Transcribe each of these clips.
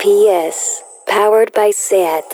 PS, powered by SAT.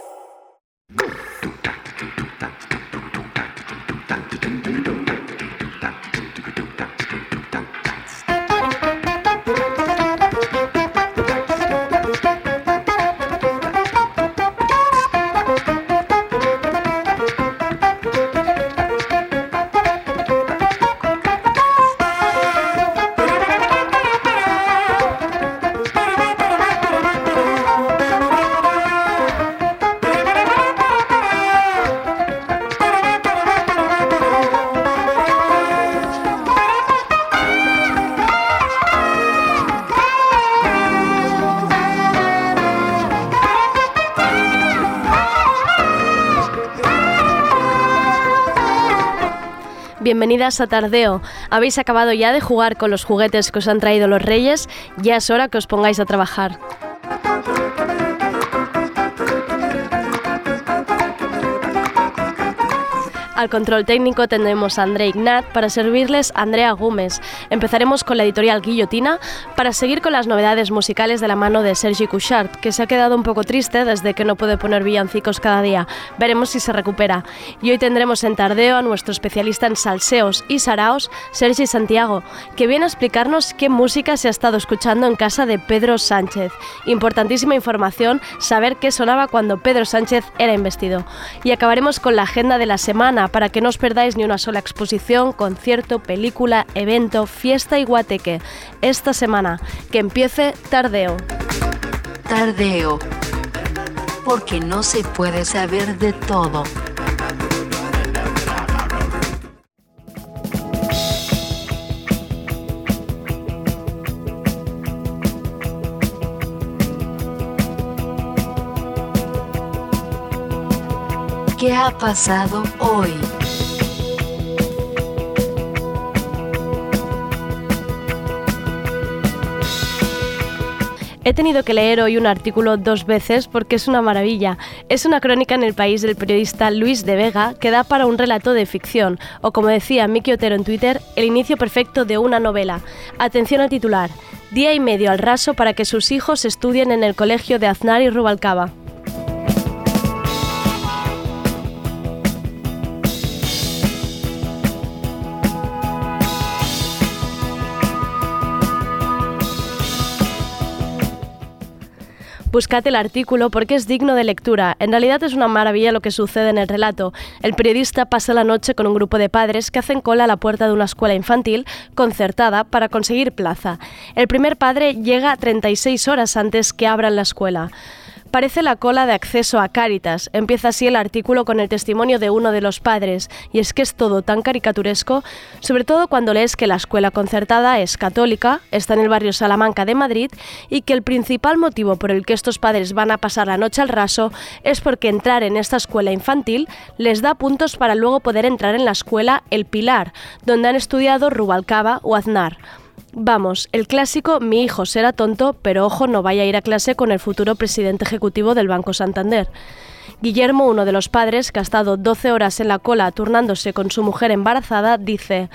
Bienvenidas a Tardeo. ¿Habéis acabado ya de jugar con los juguetes que os han traído los reyes? Ya es hora que os pongáis a trabajar. Al control técnico tendremos a André Ignat para servirles a Andrea Gómez. Empezaremos con la editorial Guillotina para seguir con las novedades musicales de la mano de Sergi Couchard, que se ha quedado un poco triste desde que no puede poner villancicos cada día. Veremos si se recupera. Y hoy tendremos en tardeo a nuestro especialista en salseos y saraos, Sergi Santiago, que viene a explicarnos qué música se ha estado escuchando en casa de Pedro Sánchez. Importantísima información saber qué sonaba cuando Pedro Sánchez era investido. Y acabaremos con la agenda de la semana para que no os perdáis ni una sola exposición, concierto, película, evento, fiesta y guateque. Esta semana, que empiece Tardeo. Tardeo. Porque no se puede saber de todo. ¿Qué ha pasado hoy? He tenido que leer hoy un artículo dos veces porque es una maravilla. Es una crónica en el país del periodista Luis de Vega que da para un relato de ficción, o como decía Miki Otero en Twitter, el inicio perfecto de una novela. Atención al titular. Día y medio al raso para que sus hijos estudien en el colegio de Aznar y Rubalcaba. Buscad el artículo porque es digno de lectura. En realidad es una maravilla lo que sucede en el relato. El periodista pasa la noche con un grupo de padres que hacen cola a la puerta de una escuela infantil concertada para conseguir plaza. El primer padre llega 36 horas antes que abran la escuela. Parece la cola de acceso a Cáritas. Empieza así el artículo con el testimonio de uno de los padres, y es que es todo tan caricaturesco, sobre todo cuando lees que la escuela concertada es católica, está en el barrio Salamanca de Madrid, y que el principal motivo por el que estos padres van a pasar la noche al raso es porque entrar en esta escuela infantil les da puntos para luego poder entrar en la escuela El Pilar, donde han estudiado Rubalcaba o Aznar. Vamos, el clásico mi hijo será tonto, pero ojo no vaya a ir a clase con el futuro presidente ejecutivo del Banco Santander. Guillermo, uno de los padres, que ha estado 12 horas en la cola turnándose con su mujer embarazada, dice,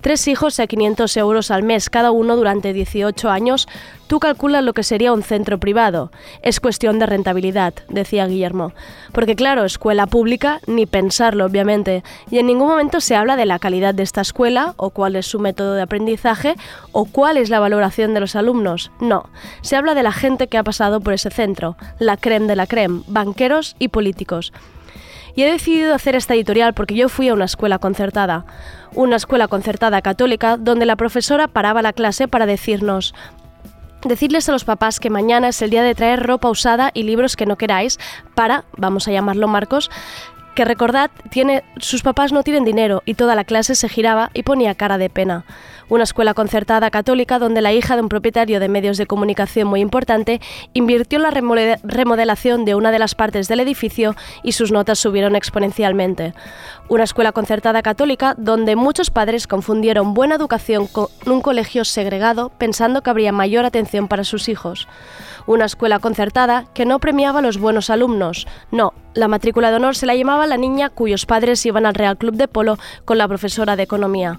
Tres hijos a 500 euros al mes cada uno durante 18 años, tú calculas lo que sería un centro privado. Es cuestión de rentabilidad, decía Guillermo. Porque claro, escuela pública, ni pensarlo, obviamente. Y en ningún momento se habla de la calidad de esta escuela, o cuál es su método de aprendizaje, o cuál es la valoración de los alumnos. No, se habla de la gente que ha pasado por ese centro, la creme de la creme, banqueros y políticos. Y he decidido hacer esta editorial porque yo fui a una escuela concertada, una escuela concertada católica donde la profesora paraba la clase para decirnos, Decirles a los papás que mañana es el día de traer ropa usada y libros que no queráis para, vamos a llamarlo Marcos, que recordad, tiene, sus papás no tienen dinero y toda la clase se giraba y ponía cara de pena. Una escuela concertada católica donde la hija de un propietario de medios de comunicación muy importante invirtió en la remodelación de una de las partes del edificio y sus notas subieron exponencialmente. Una escuela concertada católica donde muchos padres confundieron buena educación con un colegio segregado pensando que habría mayor atención para sus hijos una escuela concertada que no premiaba a los buenos alumnos. No, la matrícula de honor se la llamaba la niña cuyos padres iban al Real Club de Polo con la profesora de Economía.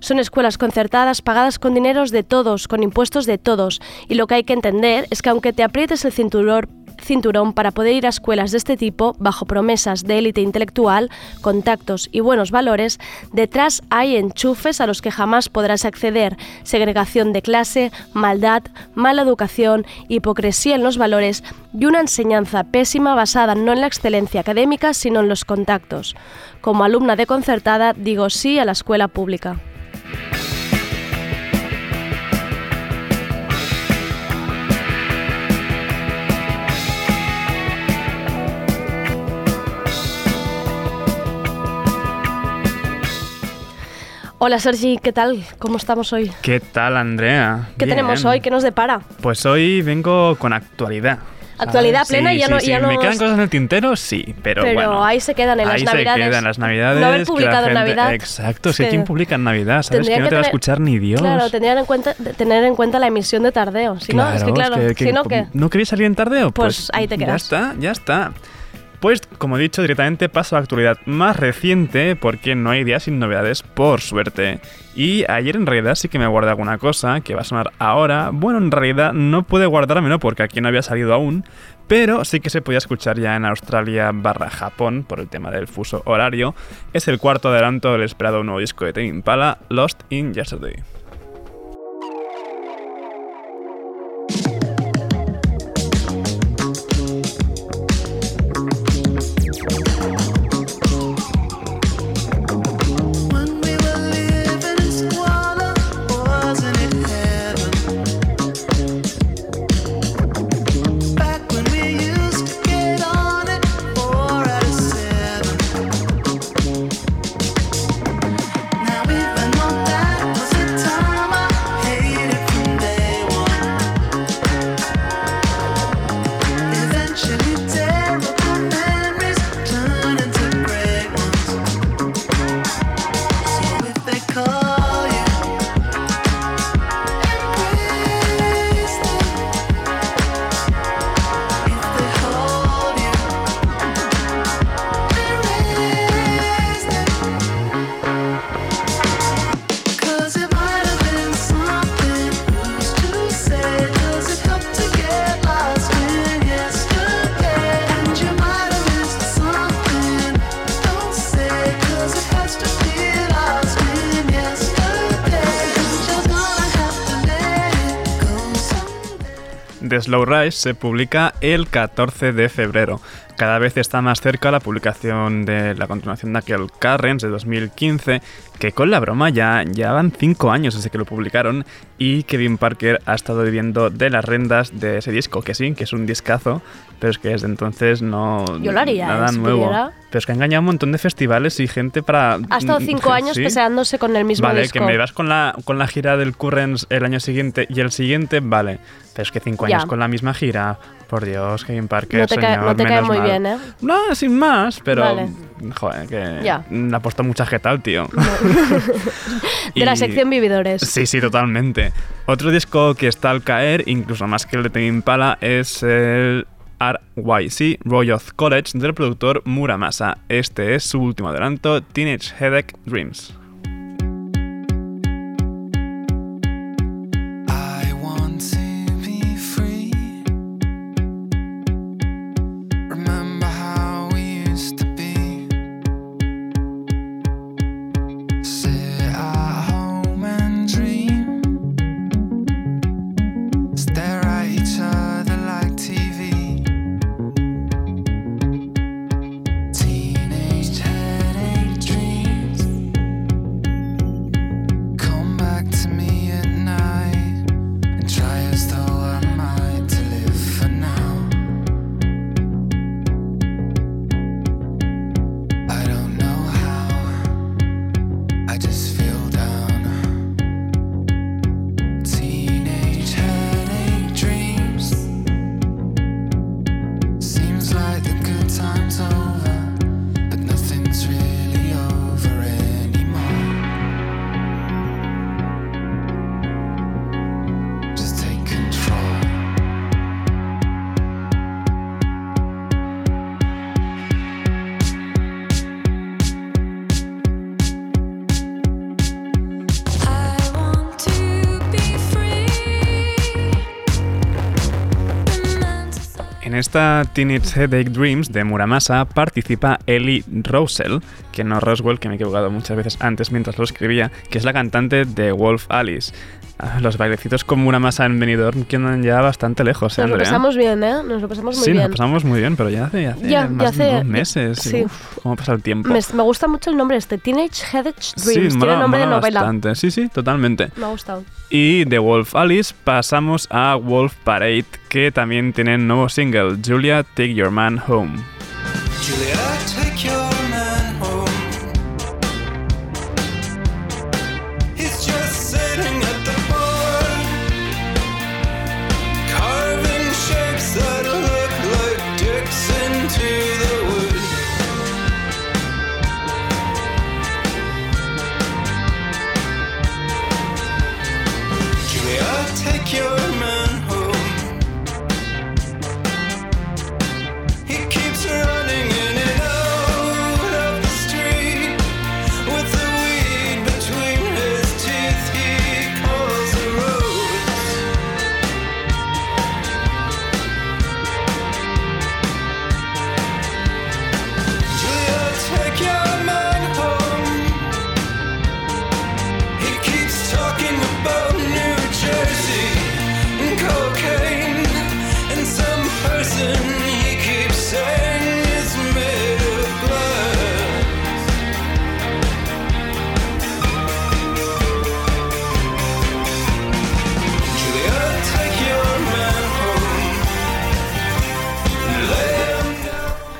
Son escuelas concertadas pagadas con dineros de todos, con impuestos de todos. Y lo que hay que entender es que aunque te aprietes el cinturón para poder ir a escuelas de este tipo bajo promesas de élite intelectual, contactos y buenos valores, detrás hay enchufes a los que jamás podrás acceder, segregación de clase, maldad, mala educación, hipocresía en los valores y una enseñanza pésima basada no en la excelencia académica, sino en los contactos. Como alumna de concertada, digo sí a la escuela pública. Hola Sergi, ¿qué tal? ¿Cómo estamos hoy? ¿Qué tal, Andrea? ¿Qué Bien. tenemos hoy? ¿Qué nos depara? Pues hoy vengo con actualidad. Actualidad ¿sabes? plena Sí, y ya sí, no- sí. ya Me quedan cosas en el tintero, sí, pero, Pero bueno. ahí se quedan en las ahí navidades. se quedan las navidades. No haber publicado en Navidad. Exacto, que quien publica en Navidad, sabes tendría que no te va a escuchar ni Dios. Claro, tendrían en cuenta, tener en cuenta la emisión de tardeo. Si no, es que claro, que- que- si no, ¿qué? ¿No querías salir en tardeo? Pues ahí te Ya quedas. está, ya está. Pues, como he dicho, directamente paso a la actualidad más reciente, porque no hay días sin novedades, por suerte. Y ayer en realidad sí que me guardé alguna cosa, que va a sonar ahora. Bueno, en realidad no pude guardármelo porque aquí no había salido aún, pero sí que se podía escuchar ya en Australia barra Japón, por el tema del fuso horario. Es el cuarto adelanto del esperado nuevo disco de Tame Impala, Lost in Yesterday. Slow Rise se publica el 14 de febrero. Cada vez está más cerca la publicación de la continuación de aquel Currents de 2015, que con la broma ya, ya van 5 años desde que lo publicaron y Kevin Parker ha estado viviendo de las rendas de ese disco, que sí, que es un discazo, pero es que desde entonces no... Yo lo haría, Nada ¿eh? si nuevo. pudiera. Pero es que ha engañado a un montón de festivales y gente para... Ha estado cinco años Sí. peseándose con el mismo Vale, disco. que me vas con la, con la gira del Currents el año siguiente y el siguiente, vale. Pero es que cinco Ya. años con la misma gira. Por Dios, Kevin Parker, No te cae- señor, no te cae muy mal. bien, ¿eh? No, sin más, pero... Vale. Joder, que Ya. le ha puesto mucha jeta al tío. De la sección Vividores. Sí, sí, totalmente. Otro disco que está al caer, incluso más que el de Tame Impala, es el RYC, Royal College, del productor Muramasa. Este es su último adelanto, Teenage Headache Dreams. Esta Teenage Headache Dreams de Muramasa participa Ellie Rosell, que no Roswell, que me he equivocado muchas veces antes mientras lo escribía, que es la cantante de Wolf Alice. Ah, Los bailecitos con Muramasa en Benidorm quedan ya bastante lejos, ¿eh, Nos lo pasamos bien, ¿eh? Nos lo pasamos muy sí, bien. nos pasamos muy bien, pero ya hace, ya hace Ya, ya más de dos meses. y, sí. uf, ¿Cómo pasa el tiempo? Me, me gusta mucho el nombre este, Teenage Headache Dreams. sí, Tiene mola- nombre de novela. bastante. Sí, sí, totalmente. Me ha gustado. Y de Wolf Alice pasamos a Wolf Parade, que también tienen nuevo single, Julia, Take Your Man Home. Julia, take your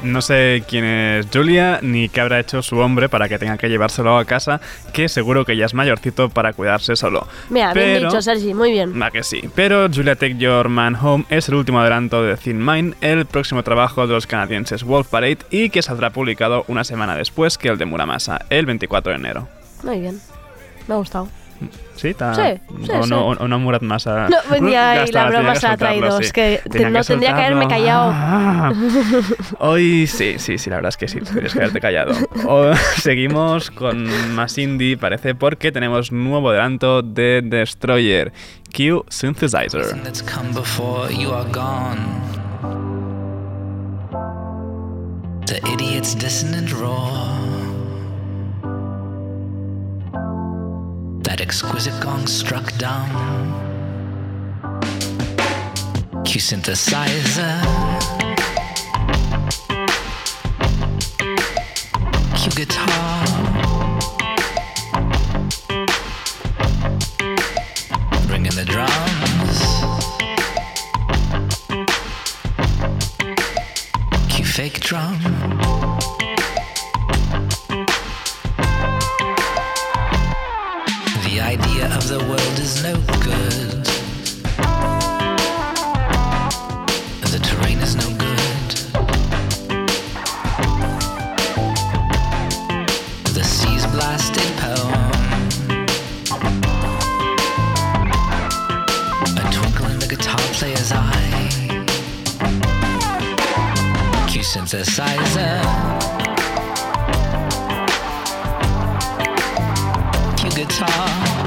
No sé quién es Julia ni qué habrá hecho su hombre para que tenga que llevárselo a casa, que seguro que ya es mayorcito para cuidarse solo. Mira, bien dicho, Sergi, muy bien. Va que sí. Pero Julia Take Your Man Home es el último adelanto de Thin Mind, el próximo trabajo de los canadienses Wolf Parade y que saldrá publicado una semana después que el de Muramasa, el 24 de enero. Muy bien. Me ha gustado. ¿Sí? ¿Está- Sí, sí, o, sí. No, o no Murat Masa. No, venía y está, la broma que se ha soltarlo, traído. sí. Es que te- Tenía no tendría que haberme callado. Ah. Hoy sí, sí, sí, la verdad es que sí, tendrías que haberte callado. O- seguimos con más indie, parece, porque tenemos nuevo adelanto de Destroyer, Q Synthesizer. The idiot's dissonant roar. That exquisite gong struck down. Q synthesizer. Q guitar. Bring in the drums. Fake drum. The world is no good. The terrain is no good. The sea's blasted poem. A twinkle in the guitar player's eye. Cue synthesizer. Guitar.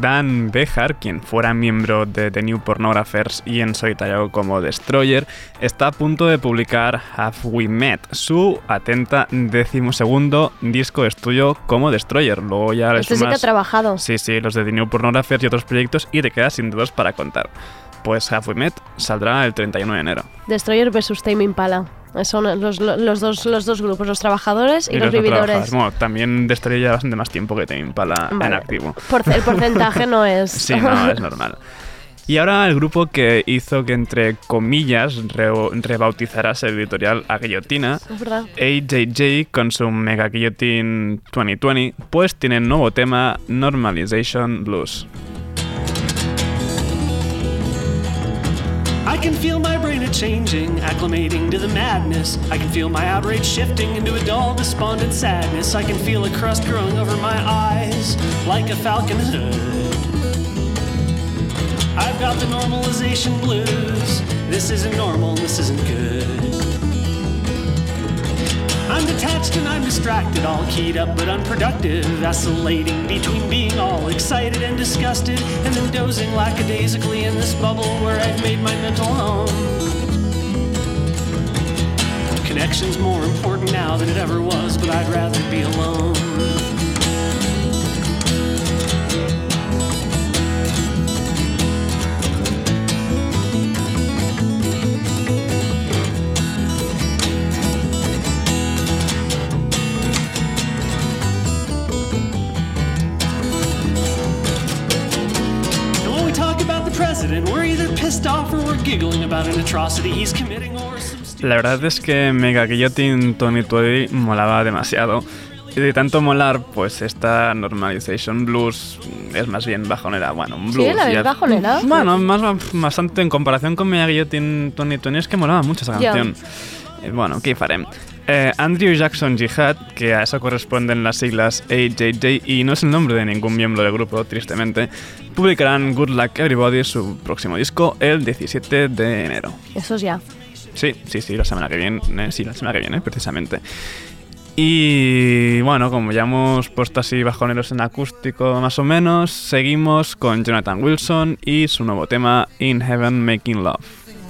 Dan Behar, quien fuera miembro de The New Pornographers y en solitario como Destroyer, está a punto de publicar Have We Met, su atenta decimosegundo disco de estudio como Destroyer. Luego ya Este sí que ha trabajado. Sí, sí, los de The New Pornographers y otros proyectos y te quedas sin dudas para contar. Pues We Met saldrá el 31 de enero. Destroyer versus Tame Impala. Son los, los dos, los dos grupos, los trabajadores y, los, vividores. Bueno, también Destroyer ya bastante más tiempo que te impala en activo. Por- el porcentaje no es. Sí, no, es normal. Y ahora el grupo que hizo que, entre comillas, re- rebautizarás el editorial a Guillotina. AJJ con su Mega Guillotine 2020, pues tiene nuevo tema Normalization Blues. I can feel my brain a changing, acclimating to the madness. I can feel my outrage shifting into a dull, despondent sadness. I can feel a crust growing over my eyes, like a falcon hood. I've got the normalization blues. This isn't normal, this isn't good. I'm detached and I'm distracted, all keyed up but unproductive, vacillating between being all excited and disgusted, and then dozing lackadaisically in this bubble where I've made my mental home. Connection's more important now than it ever was, but I'd rather be alone. La verdad es que Mega Guillotine Tony Toddy molaba demasiado. Y de tanto molar, pues esta Normalization Blues es más bien bajonera. Bueno, un blues. Sí, la ya- ves bajonera. Bueno, más, bastante en comparación con Mega Guillotine Tony Tony es que molaba mucho esa canción. Eh, bueno, ¿qué farem? Eh, Andrew Jackson Jihad, que a eso corresponden las siglas AJJ y no es el nombre de ningún miembro del grupo, tristemente, publicarán Good Luck Everybody, su próximo disco, el 17 de enero. Eso es ya. Sí, sí, sí, la semana que viene. eh, sí, la semana que viene, precisamente. Y bueno, como ya hemos puesto así bajoneros en acústico más o menos, seguimos con Jonathan Wilson y su nuevo tema In Heaven Making Love.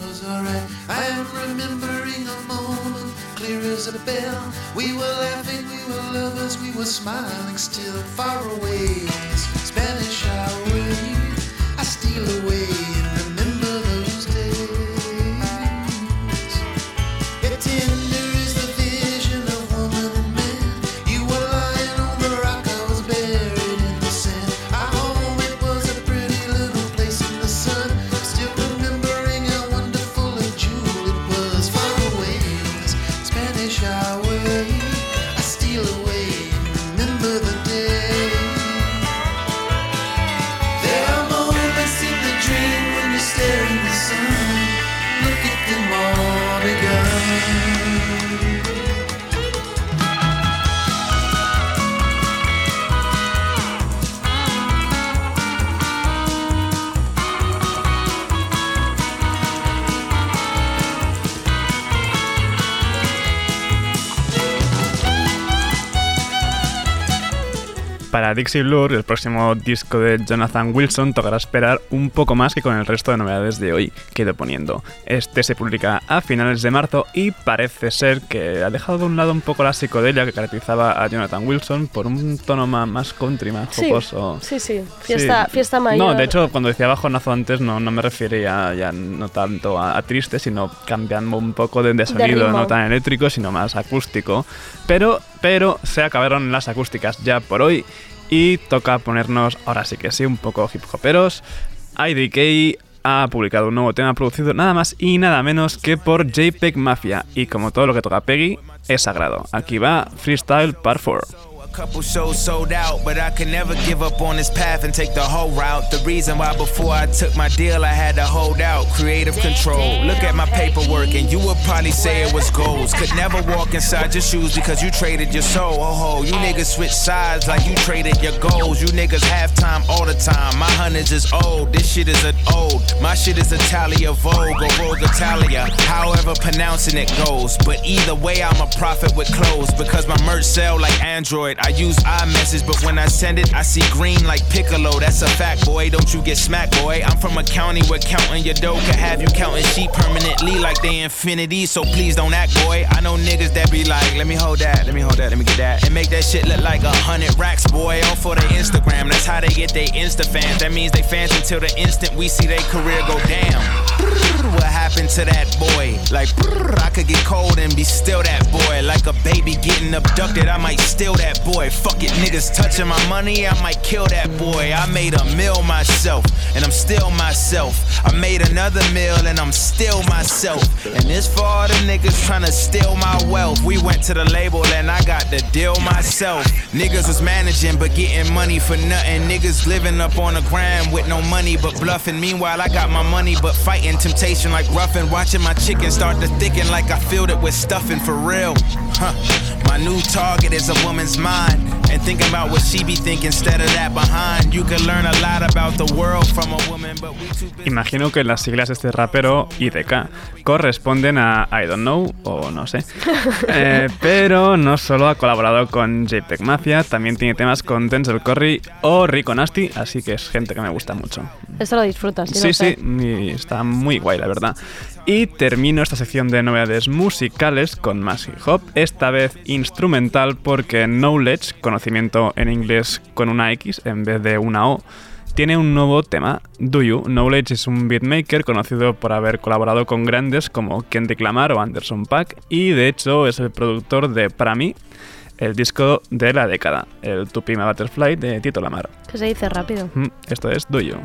was alright. I am remembering a moment clear as a bell. We were laughing, we were lovers, we were smiling still far away. on this Spanish highway. I steal away Para Dixie Blur, el próximo disco de Jonathan Wilson tocará esperar un poco más que con el resto de novedades de hoy que he poniendo. Este se publica a finales de marzo y parece ser que ha dejado de un lado un poco la psicodelia que caracterizaba a Jonathan Wilson por un tono más country, más Sí, jocoso. sí, sí. Fiesta, Sí. fiesta mayor. No, de hecho, cuando decía bajonazo antes, no, no me refería ya no tanto a, a triste, sino cambiando un poco de, de sonido, ritmo. no tan eléctrico, sino más acústico. Pero, pero se acabaron las acústicas ya por hoy y toca ponernos, ahora sí que sí, un poco hip hoperos. IDK ha publicado un nuevo tema producido nada más y nada menos que por JPEG Mafia. Y como todo lo que toca Peggy, es sagrado. Aquí va Freestyle Part 4. Couple shows sold out, but I could never give up on this path and take the whole route. The reason why before I took my deal, I had to hold out creative control. Look at my paperwork, and you would probably say it was goals. Could never walk inside your shoes because you traded your soul. Oh ho, you niggas switch sides like you traded your goals. You niggas have time all the time. My hundreds is old, this shit is an old. My shit is Italia Vogue or Vogue Italia, however pronouncing it goes. But either way, I'm a prophet with clothes because my merch sell like Android. I use iMessage, but when I send it, I see green like Piccolo. That's a fact, boy. Don't you get smacked, boy. I'm from a county where counting your dough could have you counting sheep permanently like they infinity. So please don't act, boy. I know niggas that be like, let me hold that, let me hold that, let me get that, and make that shit look like a hundred racks, boy. All for the Instagram. That's how they get their Insta fans. That means they fans until the instant we see their career go down. What happened to that boy? Like, I could get cold and be still that boy. Like a baby getting abducted, I might steal that boy. Fuck it, niggas touching my money, I might kill that boy. I made a meal myself, and I'm still myself. I made another meal, and I'm still myself. And this for all the niggas trying to steal my wealth. We went to the label, and I got the deal myself. Niggas was managing, but getting money for nothing. Niggas living up on the gram with no money, but bluffing. Meanwhile, I got my money, but fighting temptation like roughing. Watching my chicken start to thicken like I filled it with stuffing for real. Huh. My new target is a woman's mind. And thinking about what she be thinking instead of that behind. You can learn a lot about the world from a woman, but we too busy. Imagino que las siglas de este rapero IDK corresponden a I don't know o no sé. Eh, pero no solo ha colaborado con JPEG Mafia, también tiene temas con Denzel Curry o Rico Nasty, así que es gente que me gusta mucho. Esto lo disfrutas, Sí, no sé. sí, y está muy guay, la verdad. Y termino esta sección de novedades musicales con más hip hop, esta vez instrumental porque Knowledge, conocimiento en inglés con una X en vez de una O, tiene un nuevo tema, Do You. Knowledge es un beatmaker conocido por haber colaborado con grandes como Kendrick Lamar o Anderson Paak y de hecho es el productor de, para mí, el disco de la década, el Tupima Butterfly de Tito Lamar. Que se dice rápido. Mm, Esto es Do You.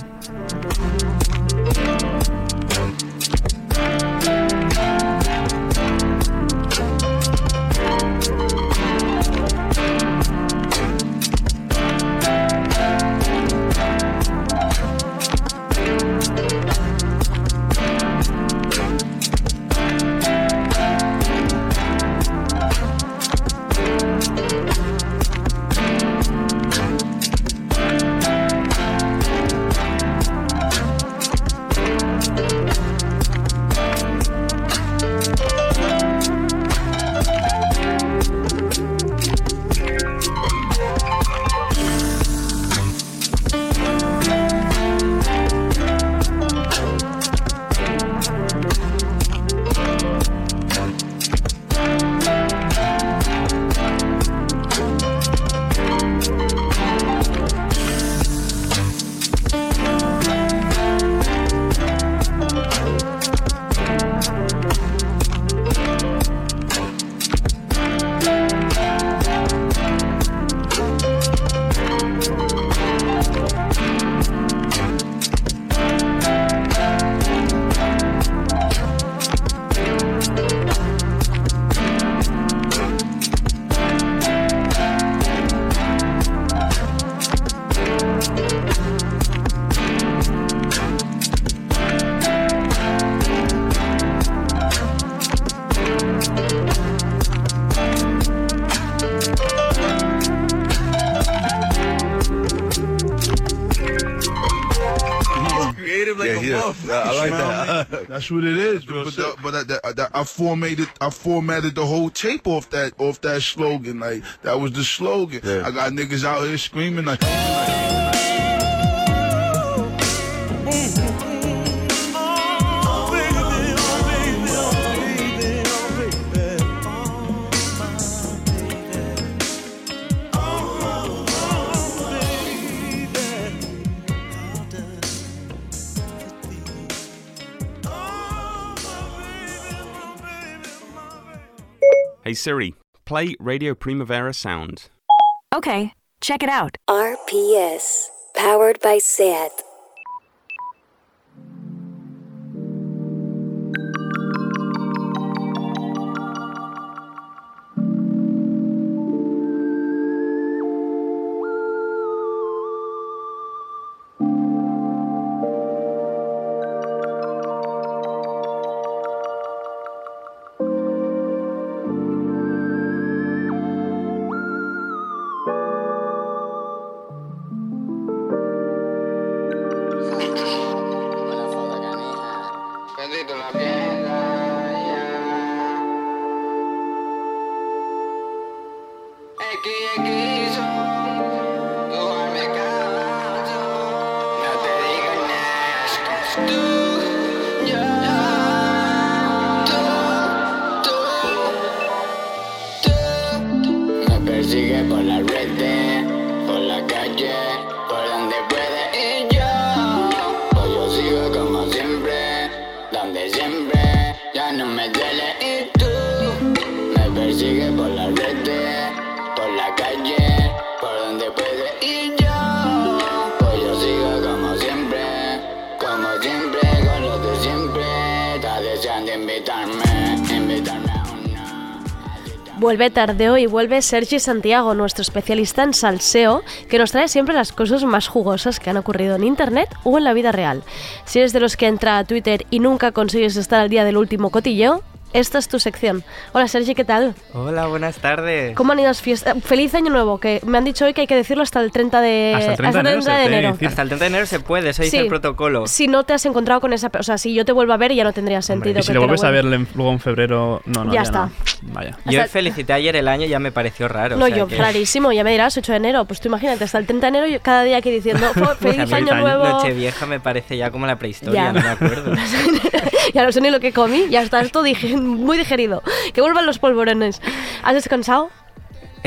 That's what it is. bro. but, the, but that, that, that, I formatted, I formatted the whole tape off that, off that slogan. Like that was the slogan. I got niggas out here screaming like. Siri, play Radio Primavera Sound. Okay, check it out. RPS, powered by SAT. Vuelve tardeo y vuelve Sergi Santiago, nuestro especialista en salseo, que nos trae siempre las cosas más jugosas que han ocurrido en internet o en la vida real. Si eres de los que entra a Twitter y nunca consigues estar al día del último cotilleo, esta es tu sección. Hola Sergi, ¿qué tal? Hola, buenas tardes. ¿Cómo han ido las fiestas? Feliz año nuevo, que me han dicho hoy que hay que decirlo hasta el 30 de, Hasta el 30 de enero de Hasta el 30 de enero se puede, eso dice Sí. el protocolo. Si no te has encontrado con esa... pe- O sea, si yo te vuelvo a ver ya no tendría sentido. Y si te vuelves a ver luego en febrero, no, no, Ya ya, está. no. Vaya. Yo Hasta- felicité ayer el año, ya me pareció raro. No, o sea yo, que- rarísimo, ya me dirás, 8 de enero. Pues tú imagínate, hasta el 30 de enero, cada día aquí diciendo "Fo- Pues feliz año nuevo. Nochevieja me parece ya como la prehistoria, Ya. no me acuerdo. ya no sé ni lo que comí, ya está esto dije, muy digerido. Que vuelvan los polvorones. ¿Has descansado?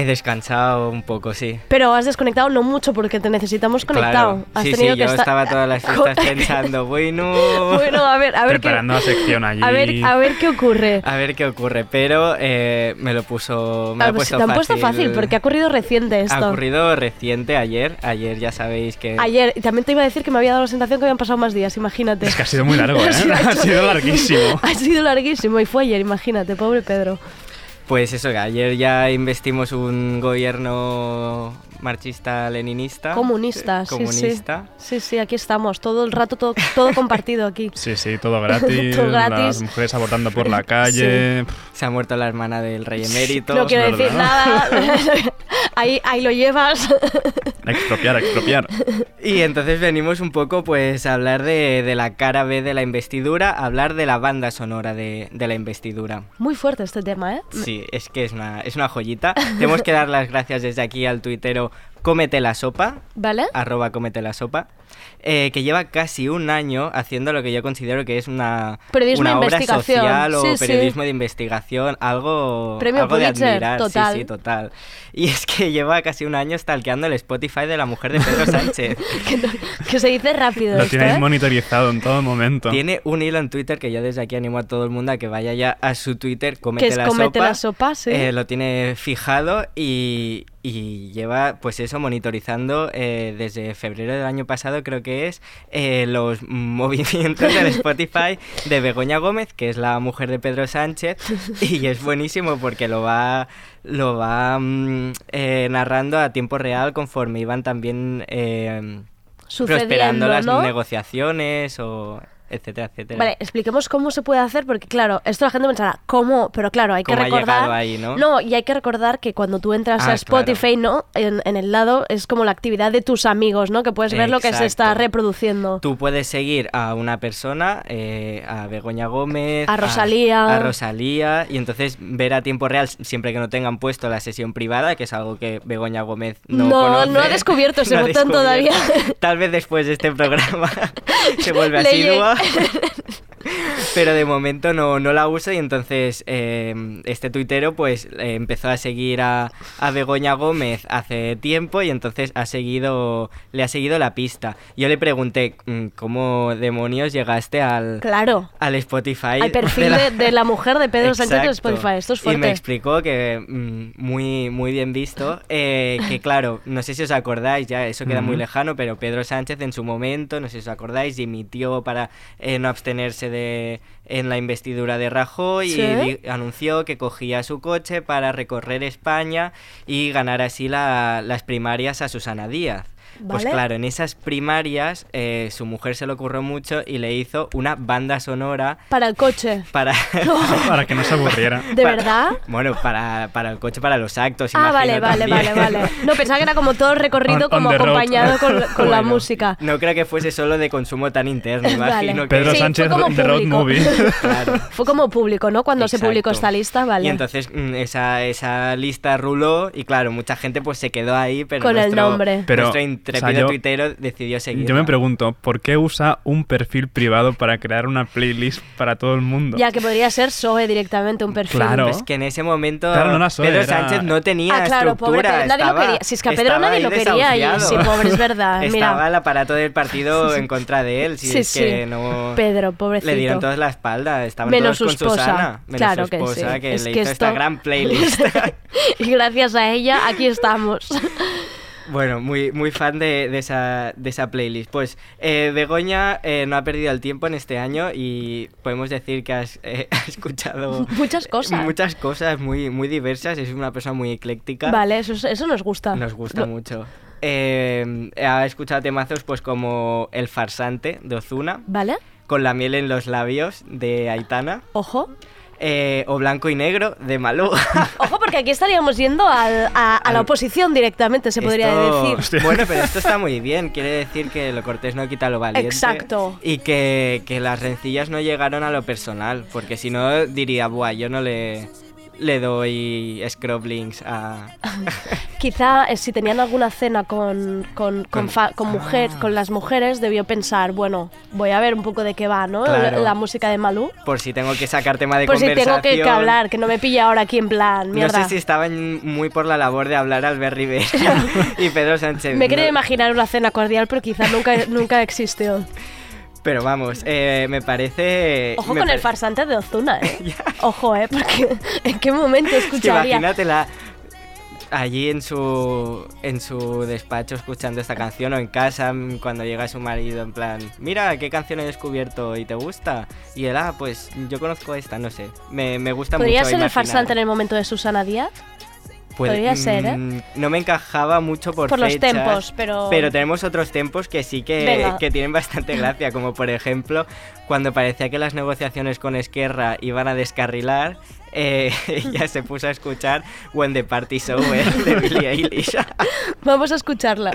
He descansado un poco, sí. Pero has desconectado no mucho porque te necesitamos conectado. Claro. Has Sí, tenido sí, que yo estar- estaba todas las fiestas pensando, bueno... Bueno, a ver, a ver qué... Preparando la sección allí. A ver, a ver qué ocurre. A ver qué ocurre, pero eh, me lo puso... Me Ah, lo pues puesto te han puesto fácil. fácil porque ha ocurrido reciente esto. Ha ocurrido reciente, ayer. Ayer ya sabéis que... Ayer, y también te iba a decir que me había dado la sensación que habían pasado más días, imagínate. Es que ha sido muy largo, ¿eh? Ha sido- ha sido larguísimo. Ha sido larguísimo y fue ayer, imagínate, pobre Pedro. Pues eso, que ayer ya investimos un gobierno marxista-leninista. Comunista, sí, Comunista. sí. Sí, sí, aquí estamos, todo el rato, todo, todo compartido aquí. Sí, sí, todo gratis. Todo gratis. Las mujeres abortando por la calle. Se ha muerto la hermana del rey emérito. No quiero decir nada. ahí, ahí lo llevas. A expropiar, a expropiar. Y entonces venimos un poco pues a hablar de, de la cara B de la investidura, a hablar de la banda sonora de, de la investidura. Muy fuerte este tema, ¿eh? Sí, es que es una, es una joyita. Tenemos que dar las gracias desde aquí al tuitero Cómete la Sopa, ¿Vale? arroba Cómete la Sopa, eh, que lleva casi un año haciendo lo que yo considero que es una, Periodismo una de obra investigación, social o sí, sí. periodismo de investigación, algo, Premio algo de admirar. total. Sí, sí, total. Y es que lleva casi un año stalkeando el Spotify de la mujer de Pedro Sánchez. Que se dice rápido Lo esto, tienes ¿eh? monitorizado en todo momento. Tiene un hilo en Twitter que yo desde aquí animo a todo el mundo a que vaya ya a su Twitter, es la Cómete Sopa. la Sopa, sí. Eh, lo tiene fijado y, y lleva, pues eso, monitorizando eh, desde febrero del año pasado, creo que es, eh, los movimientos del Spotify de Begoña Gómez, que es la mujer de Pedro Sánchez, y es buenísimo porque lo va lo va mm, eh, narrando a tiempo real conforme iban también eh, prosperando las negociaciones o etcétera, etcétera. Vale, expliquemos cómo se puede hacer, porque claro, esto la gente pensará, ¿cómo? Pero claro, hay que ¿Cómo ha recordar. ahí, no? y hay que recordar que cuando tú entras Ah, a Spotify, ¿no? En, en el lado es como la actividad de tus amigos, ¿no? Que puedes ver lo que se está reproduciendo. Tú puedes seguir a una persona, eh, a Begoña Gómez, A Rosalía. a, Rosalía, y entonces ver a tiempo real, siempre que no tengan puesto la sesión privada, que es algo que Begoña Gómez no No, conoce. no ha descubierto ese No botón descubierto. todavía. Tal vez después de este programa se vuelve asidua. happened. Pero de momento no, no la uso y entonces eh, este tuitero pues eh, empezó a seguir a, a Begoña Gómez hace tiempo y entonces ha seguido, le ha seguido la pista. Yo le pregunté mm, cómo demonios llegaste al, Claro. al Spotify. Al perfil de la- de, de la mujer de Pedro Sánchez Exacto. Spotify. Esto es Y me fuerte. explicó que mm, muy, muy bien visto, eh, que claro, no sé si os acordáis, ya eso queda muy Ujú. lejano, pero Pedro Sánchez en su momento, no sé si os acordáis, dimitió para eh, no abstenerse de en la investidura de Rajoy Sí. y anunció que cogía su coche para recorrer España y ganar así la- las primarias a Susana Díaz. Pues Vale. claro, en esas primarias eh, su mujer se le ocurrió mucho y le hizo una banda sonora Para el coche. para... Para que no se aburriera. ¿De Para- verdad? Bueno, para, para el coche, para los actos. Ah, vale, vale, vale, también. vale. No, pensaba que era como todo el recorrido On- on como the road. acompañado con, con la música. No creo que fuese solo de consumo tan interno, Vale. imagino que... Pedro Sí, fue Sánchez como de Road. Movie. Claro. Fue como público, ¿no? Cuando se publicó esta lista, vale. Y entonces mm, esa, esa lista ruló y claro, mucha gente pues se quedó ahí, pero Con el nombre. Pero, nuestro o sea, yo- tuitero decidió seguir. Yo me pregunto, ¿por qué usa un perfil privado para crear una playlist para todo el mundo? Ya que podría ser SOE directamente, un perfil. Claro. Pues que en ese momento Claro, no era Zoe, Pedro era- Sánchez no tenía Ah, claro, pobre estructura. Pedro, nadie lo quería. Si es que a Pedro nadie lo quería y- sí, pobre, es verdad, mira. Estaba el aparato del partido en contra de él. Si Sí, es que sí. no... Pedro, pobrecito. Le dieron todos la espalda, estaban Menos todos su con esposa. Susana. Menos Claro su que esposa, sí. que Es le que hizo esta esto- gran playlist. y gracias a ella, aquí estamos. Bueno, muy, muy fan de, de esa, de esa playlist. Pues eh, Begoña eh, no ha perdido el tiempo en este año y podemos decir que has, eh, ha escuchado Muchas cosas. muchas cosas muy, muy diversas. Es una persona muy ecléctica. Vale, eso, eso nos gusta. Nos gusta mucho. Eh, ha escuchado temazos pues como El farsante de Ozuna, Vale, Con la miel en los labios de Aitana. ojo. Eh, o Blanco y Negro de Malú. Ojo, porque aquí estaríamos yendo al- a, a la oposición directamente, se podría decir. Bueno, pero esto está muy bien. Quiere decir que lo cortés no quita lo valiente. Exacto. Y que, que las rencillas no llegaron a lo personal. Porque si no, diría, buah, yo no le, le doy scroblings a. Quizá eh, si tenían alguna cena con, con, con, Con- fa- con mujer, con las mujeres, debió pensar, bueno, voy a ver un poco de qué va, ¿no? Claro. La, la música de Malú. Por si tengo que sacar tema de Por si conversación. tengo que, que hablar, que no me pilla ahora aquí en plan, mierda. No sé si estaban muy por la labor de hablar Albert Rivera y Pedro Sánchez. Me quería no- imaginar una cena cordial, pero quizá nunca, nunca existió. Pero vamos, eh, me parece. Ojo me con el farsante de Ozuna, ¿eh? Ojo, ¿eh? Porque en qué momento escucharía... imagínatela allí en su en su despacho escuchando esta canción o en casa mm, cuando llega su marido en plan mira qué canción he descubierto y te gusta y él ah pues yo conozco esta no sé me, me gusta ¿Podría mucho ser el farsante en el momento de Susana Díaz? Podría ser, ¿eh? mm, no me encajaba mucho por Por los tempos, pero- pero tenemos otros tempos que sí que, que tienen bastante gracia como por ejemplo cuando parecía que las negociaciones con Esquerra iban a descarrilar eh, ella se puso a escuchar When the Party's Over de Billie Eilish Vamos a escucharla.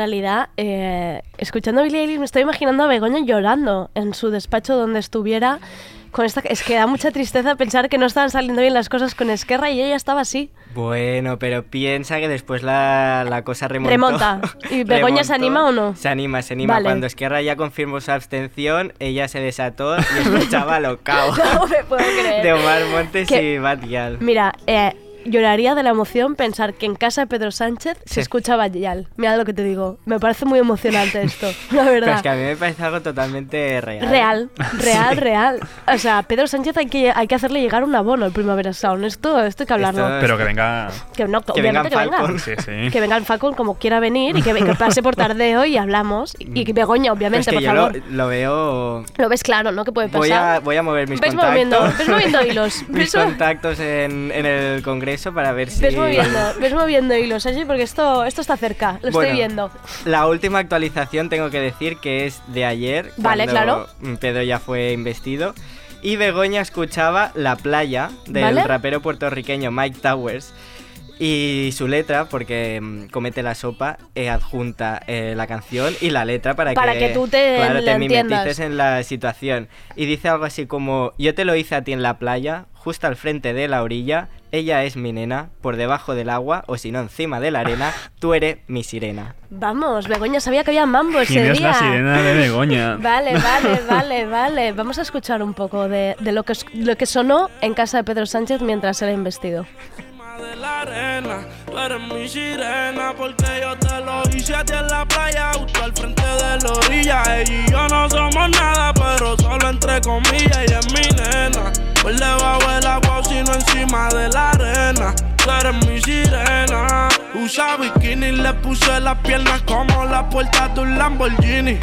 Realidad, eh, escuchando a Billie Eilish me estoy imaginando a Begoña llorando en su despacho donde estuviera. Con esta, es que da mucha tristeza pensar que no estaban saliendo bien las cosas con Esquerra y ella estaba así. Bueno, pero piensa que después la, la cosa remontó. Remonta. ¿Y Begoña se anima o no? Se anima, se anima. Vale. Cuando Esquerra ya confirmó su abstención, ella se desató y escuchaba lo cao No me puedo creer. de Omar Montes Que- y Bad Gyal. Mira, eh, lloraría de la emoción pensar que en casa de Pedro Sánchez se Sí. escucha Yal. Mira lo que te digo. Me parece muy emocionante esto, la Pero verdad. es que a mí me parece algo totalmente real. Real, real, Sí. real. O sea, Pedro Sánchez hay que, hay que hacerle llegar un abono al Primavera Sound. Esto, esto hay que hablarlo. Esto- Pero que venga. Que, no, Que venga que venga. Falcon. Sí, sí. Que venga el Falcon como quiera venir y que, que pase por tardeo y hablamos. Y, y que Begoña, Pero obviamente, es que por yo favor. lo veo. Lo... ves claro, ¿no? Que puede pasar. Voy a, voy a mover mis Ves contactos. moviendo- ves moviendo hilos, mis contactos en, en el Congreso para ver si. Ves moviendo, ves moviendo hilos, allí porque esto, esto está cerca, lo Bueno, estoy viendo. La última actualización tengo que decir que es de ayer. Vale, cuando claro. Pedro ya fue investido. Y Begoña escuchaba La Playa del Vale. rapero puertorriqueño Mike Towers. Y su letra, porque mm, comete la sopa, eh, adjunta eh, la canción y la letra para, Para que tú te claro, la te entiendas. mimetices en la situación. Y dice algo así como, yo te lo hice a ti en la playa, justo al frente de la orilla, ella es mi nena, por debajo del agua, o si no encima de la arena, tú eres mi sirena. Vamos, Begoña sabía que había mambo ese ¿Quién es día. la sirena de Begoña? Vale, vale, vale, vale. Vamos a escuchar un poco de, de lo, que, lo que sonó en casa de Pedro Sánchez mientras era investido. De la arena. Tú eres mi sirena porque yo te lo hice a ti en la playa, justo al frente de la orilla. Ella y yo no somos nada, pero solo entre comillas. Ella es mi nena. Por debajo del agua o si no encima de la arena. Tú eres mi sirena. Usa bikini le puse las piernas como la puerta de un Lamborghini.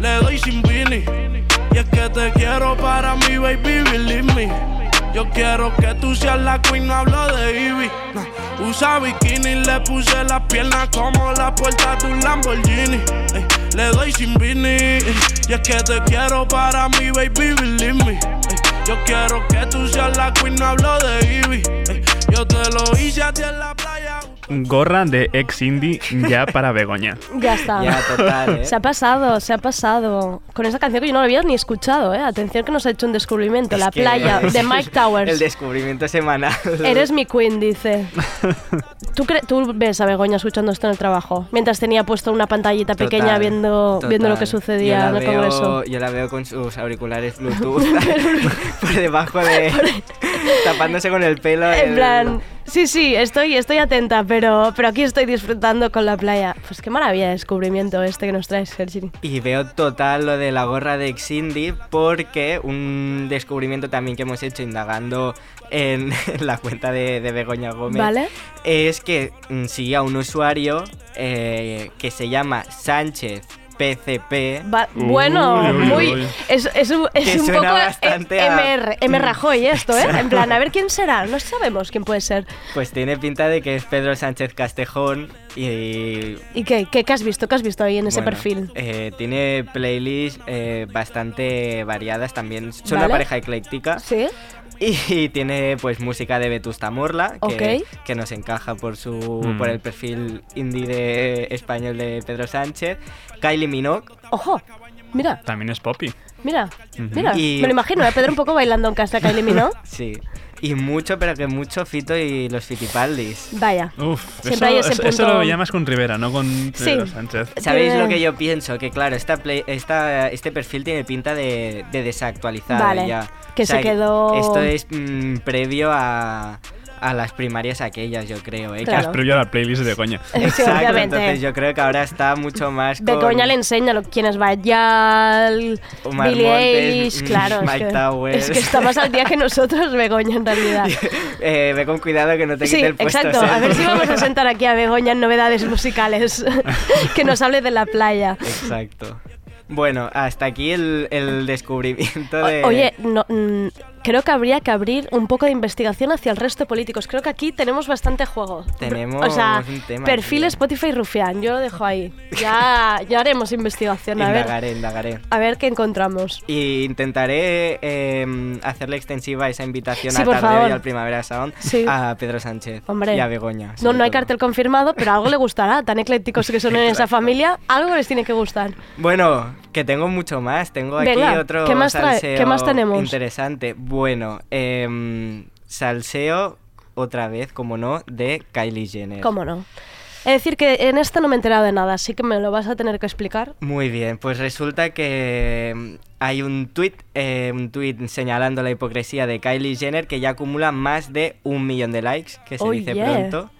Le doy sin vini. Y es que te quiero para mi baby, believe me. Yo quiero que tú seas la queen, no hablo de Ivy. Usa bikini le puse las piernas como la puerta de un Lamborghini. Le doy sin vini. y es que te quiero para mi baby, believe me. Yo quiero que tú seas la queen, no hablo de Ivy. Yo te lo hice a ti en la playa. Gorra de ex indie ya para Begoña. Ya está. Ya, total, ¿eh? Se ha pasado, se ha pasado. Con esa canción que yo no la había ni escuchado, ¿eh? Atención que nos ha hecho un descubrimiento. la Es que- playa de Mike Towers. El descubrimiento semanal. Eres mi queen, dice. ¿Tú, cre- tú ves a Begoña escuchando esto en el trabajo, mientras tenía puesto una pantallita pequeña Total, viendo, viendo lo que sucedía en la el veo- Congreso. Yo la veo con sus auriculares Bluetooth por debajo de. tapándose con el pelo. En el- plan, sí, sí, estoy, estoy atenta, pero, pero aquí estoy disfrutando con la playa. Pues qué maravilla de descubrimiento este que nos traes, Sergi. Y veo total lo de la gorra de Xindi porque un descubrimiento también que hemos hecho indagando en, la cuenta de, de Begoña Gómez ¿Vale? es que mm, sigue a un usuario eh, que se llama Sánchez PCP. Va- bueno, Uy, uy, muy. uy. Es, es un, es un poco bastante a- MR, M. Rajoy esto, ¿eh? En plan, a ver quién será. No sabemos quién puede ser. Pues tiene pinta de que es Pedro Sánchez Castejón y... ¿Y qué, qué, qué has visto? ¿Qué has visto ahí en ese bueno, perfil? eh, tiene playlists eh, bastante variadas también. Son Vale. una pareja ecléctica. Sí. Y tiene pues música de Vetusta Morla, que, que nos encaja por su Mm. por el perfil indie de español de Pedro Sánchez. Kylie Minogue. Ojo, mira, También es Poppy. mira, mira. Y- Me lo imagino, a Pedro un poco bailando en casa, Kylie Minogue. Sí. Y mucho, pero que mucho Fito y los Fitipaldis. Vaya. Uf, Siempre eso, hay ese eso- eso punto- lo veía más con Rivera, no con Sí. Pedro Sánchez. ¿Sabéis lo que yo pienso? Que claro, esta play- esta, este perfil tiene pinta de, de desactualizado Vale, ya. que se quedó- Esto es mm, previo a, a las primarias aquellas, yo creo. ¿eh? Que Claro. Previo a la playlist de Begoña. Sí, Exacto, obviamente. entonces yo creo que ahora está mucho más con Begoña le enseña lo, quién es Bayal, Omar Billie Eilish, mm, claro. es Mike que, Towers. es que está más al día que nosotros, Begoña, en realidad. Eh, ve con cuidado que no te Sí, quite el puesto. exacto. A ver si vamos a sentar aquí a Begoña en novedades musicales. que nos hable de la playa. Exacto. Bueno, hasta aquí el, el descubrimiento de... O- Oye, no, mm, creo que habría que abrir un poco de investigación hacia el resto de políticos. Creo que aquí tenemos bastante juego. Tenemos o sea, un tema perfil. Spotify Rufián, yo lo dejo ahí. Ya, ya haremos investigación, a ver, Indagaré, indagaré. a ver qué encontramos. Y intentaré eh, hacerle extensiva esa invitación Sí, a por Tardeo favor. y al Primavera Sound Sí. a Pedro Sánchez Hombre. y a Begoña. No, no hay cartel confirmado, pero algo le gustará. Tan eclécticos que son en esa familia, algo les tiene que gustar. Bueno, que tengo mucho más. Tengo aquí otro ¿qué más salseo qué más tenemos? interesante. Bueno, em, salseo otra vez, como no, de Kylie Jenner. ¿Cómo no? Es decir, que en esta no me he enterado de nada, así que me lo vas a tener que explicar. Muy bien, pues resulta que em, hay un tweet, un tweet señalando la hipocresía de Kylie Jenner que ya acumula más de un millón de likes, que se Oh, dice yeah. pronto.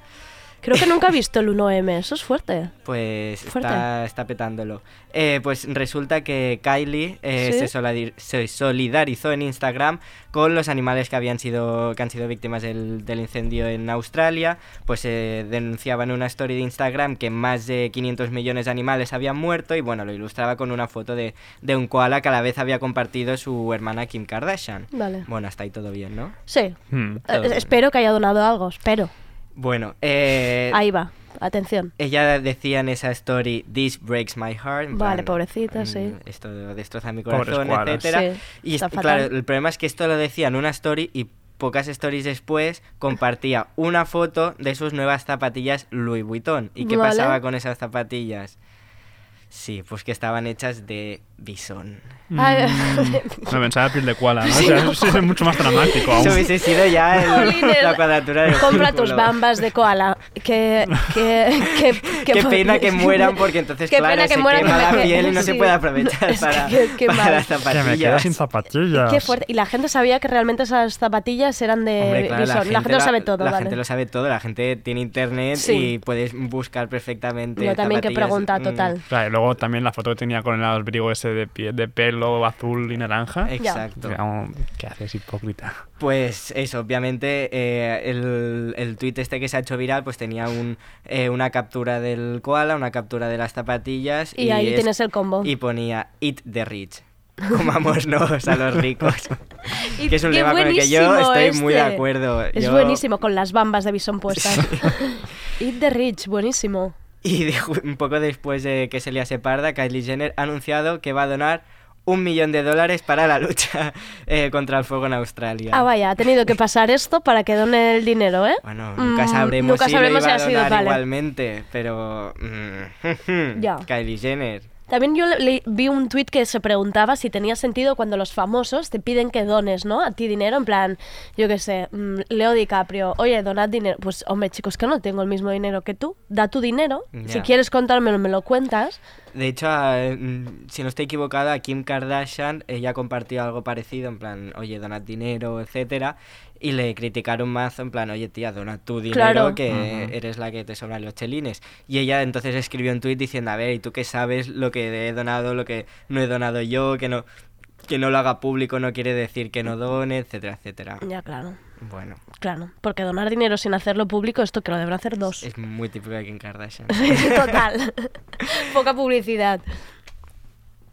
Creo que nunca he visto el 1M, eso es fuerte. Pues Fuerte. está, está petándolo. Eh, pues resulta que Kylie eh, ¿Sí? se, solidar- se solidarizó en Instagram con los animales que habían sido que han sido víctimas del, del incendio en Australia. Pues eh, denunciaba en una story de Instagram que más de 500 millones de animales habían muerto y bueno, lo ilustraba con una foto de, de un koala que a la vez había compartido su hermana Kim Kardashian. Vale. Bueno, hasta ahí todo bien, ¿no? Sí. Hmm. Eh, espero que haya donado algo, espero. Bueno, eh, Ahí va, atención. Ella decía en esa story, This breaks my heart. Vale, plan, pobrecita, mm, sí. Esto destroza mi corazón. Sí, y está es- fatal. claro, el problema es que esto lo decía en una story y pocas stories después compartía una foto de sus nuevas zapatillas Louis Vuitton. ¿Y qué Vale. pasaba con esas zapatillas? Sí, pues que estaban hechas de bisón. Ay, Me pensaba piel de koala, ¿no? Sí, o sea, no. es mucho más dramático aún. Eso hubiese sido ya el- la cuadratura del Compra círculo. tus bambas de koala. Que, que, que, Qué pena que mueran porque entonces, Qué claro, pena que se mueran quema la porque- piel y no se sí. puede aprovechar Es que para, para las Que zapatillas. me quedo sin zapatillas. Qué fuerte. Y la gente sabía que realmente esas zapatillas eran de Hombre, claro, bisón. La gente, lo la- sabe todo, La ¿vale? gente lo sabe todo, la gente tiene internet Sí. y puedes buscar perfectamente. Yo también que pregunta, mm, total. Claro, y luego también la foto que tenía con el abrigo ese de, pie, de pelo azul y naranja. Exacto. Digamos, ¿Qué haces, hipócrita? Pues eso, obviamente eh, el, el tuit este que se ha hecho viral pues tenía un, eh, una captura del koala, una captura de las zapatillas Y ahí es- tienes el combo. Y ponía Eat the rich. Comámonos a los ricos. Y que es un lema con el que yo buenísimo estoy muy de este. acuerdo. Es Yo- buenísimo con las bambas de bisón puestas. Eat the rich, buenísimo. Y de- un poco después de que se liase parda, Kylie Jenner ha anunciado que va a donar un millón de dólares para la lucha eh, contra el fuego en Australia. Ah, vaya, ha tenido que pasar esto para que done el dinero, ¿eh? Bueno, nunca Mm, sabremos nunca si sabremos lo iba si a ha sido, donar vale. igualmente, pero... mm, Ya. Kylie Jenner. También yo le- le- vi un tuit que se preguntaba si tenía sentido cuando los famosos te piden que dones, ¿no? A ti dinero, en plan, yo qué sé, mm, Leo DiCaprio, oye, donad dinero. Pues, hombre, chicos, que no tengo el mismo dinero que tú. Da tu dinero. Si quieres contármelo, me lo cuentas. De hecho, a- mm, si no estoy equivocada, Kim Kardashian, ella compartió algo parecido, en plan, oye, donad dinero, etcétera, y le criticaron más, en plan, oye, tía, dona tu dinero, Claro. que Ujú. eres la que te sobran los chelines. Y ella entonces escribió un tuit diciendo, a ver, ¿y tú qué sabes lo que he donado, lo que no he donado yo, que no, que no lo haga público no quiere decir que no done, etcétera, etcétera. Ya, claro. Bueno, Claro, porque donar dinero sin hacerlo público, esto que lo deben hacer dos. es muy típico de Kim Kardashian. Total. Poca publicidad.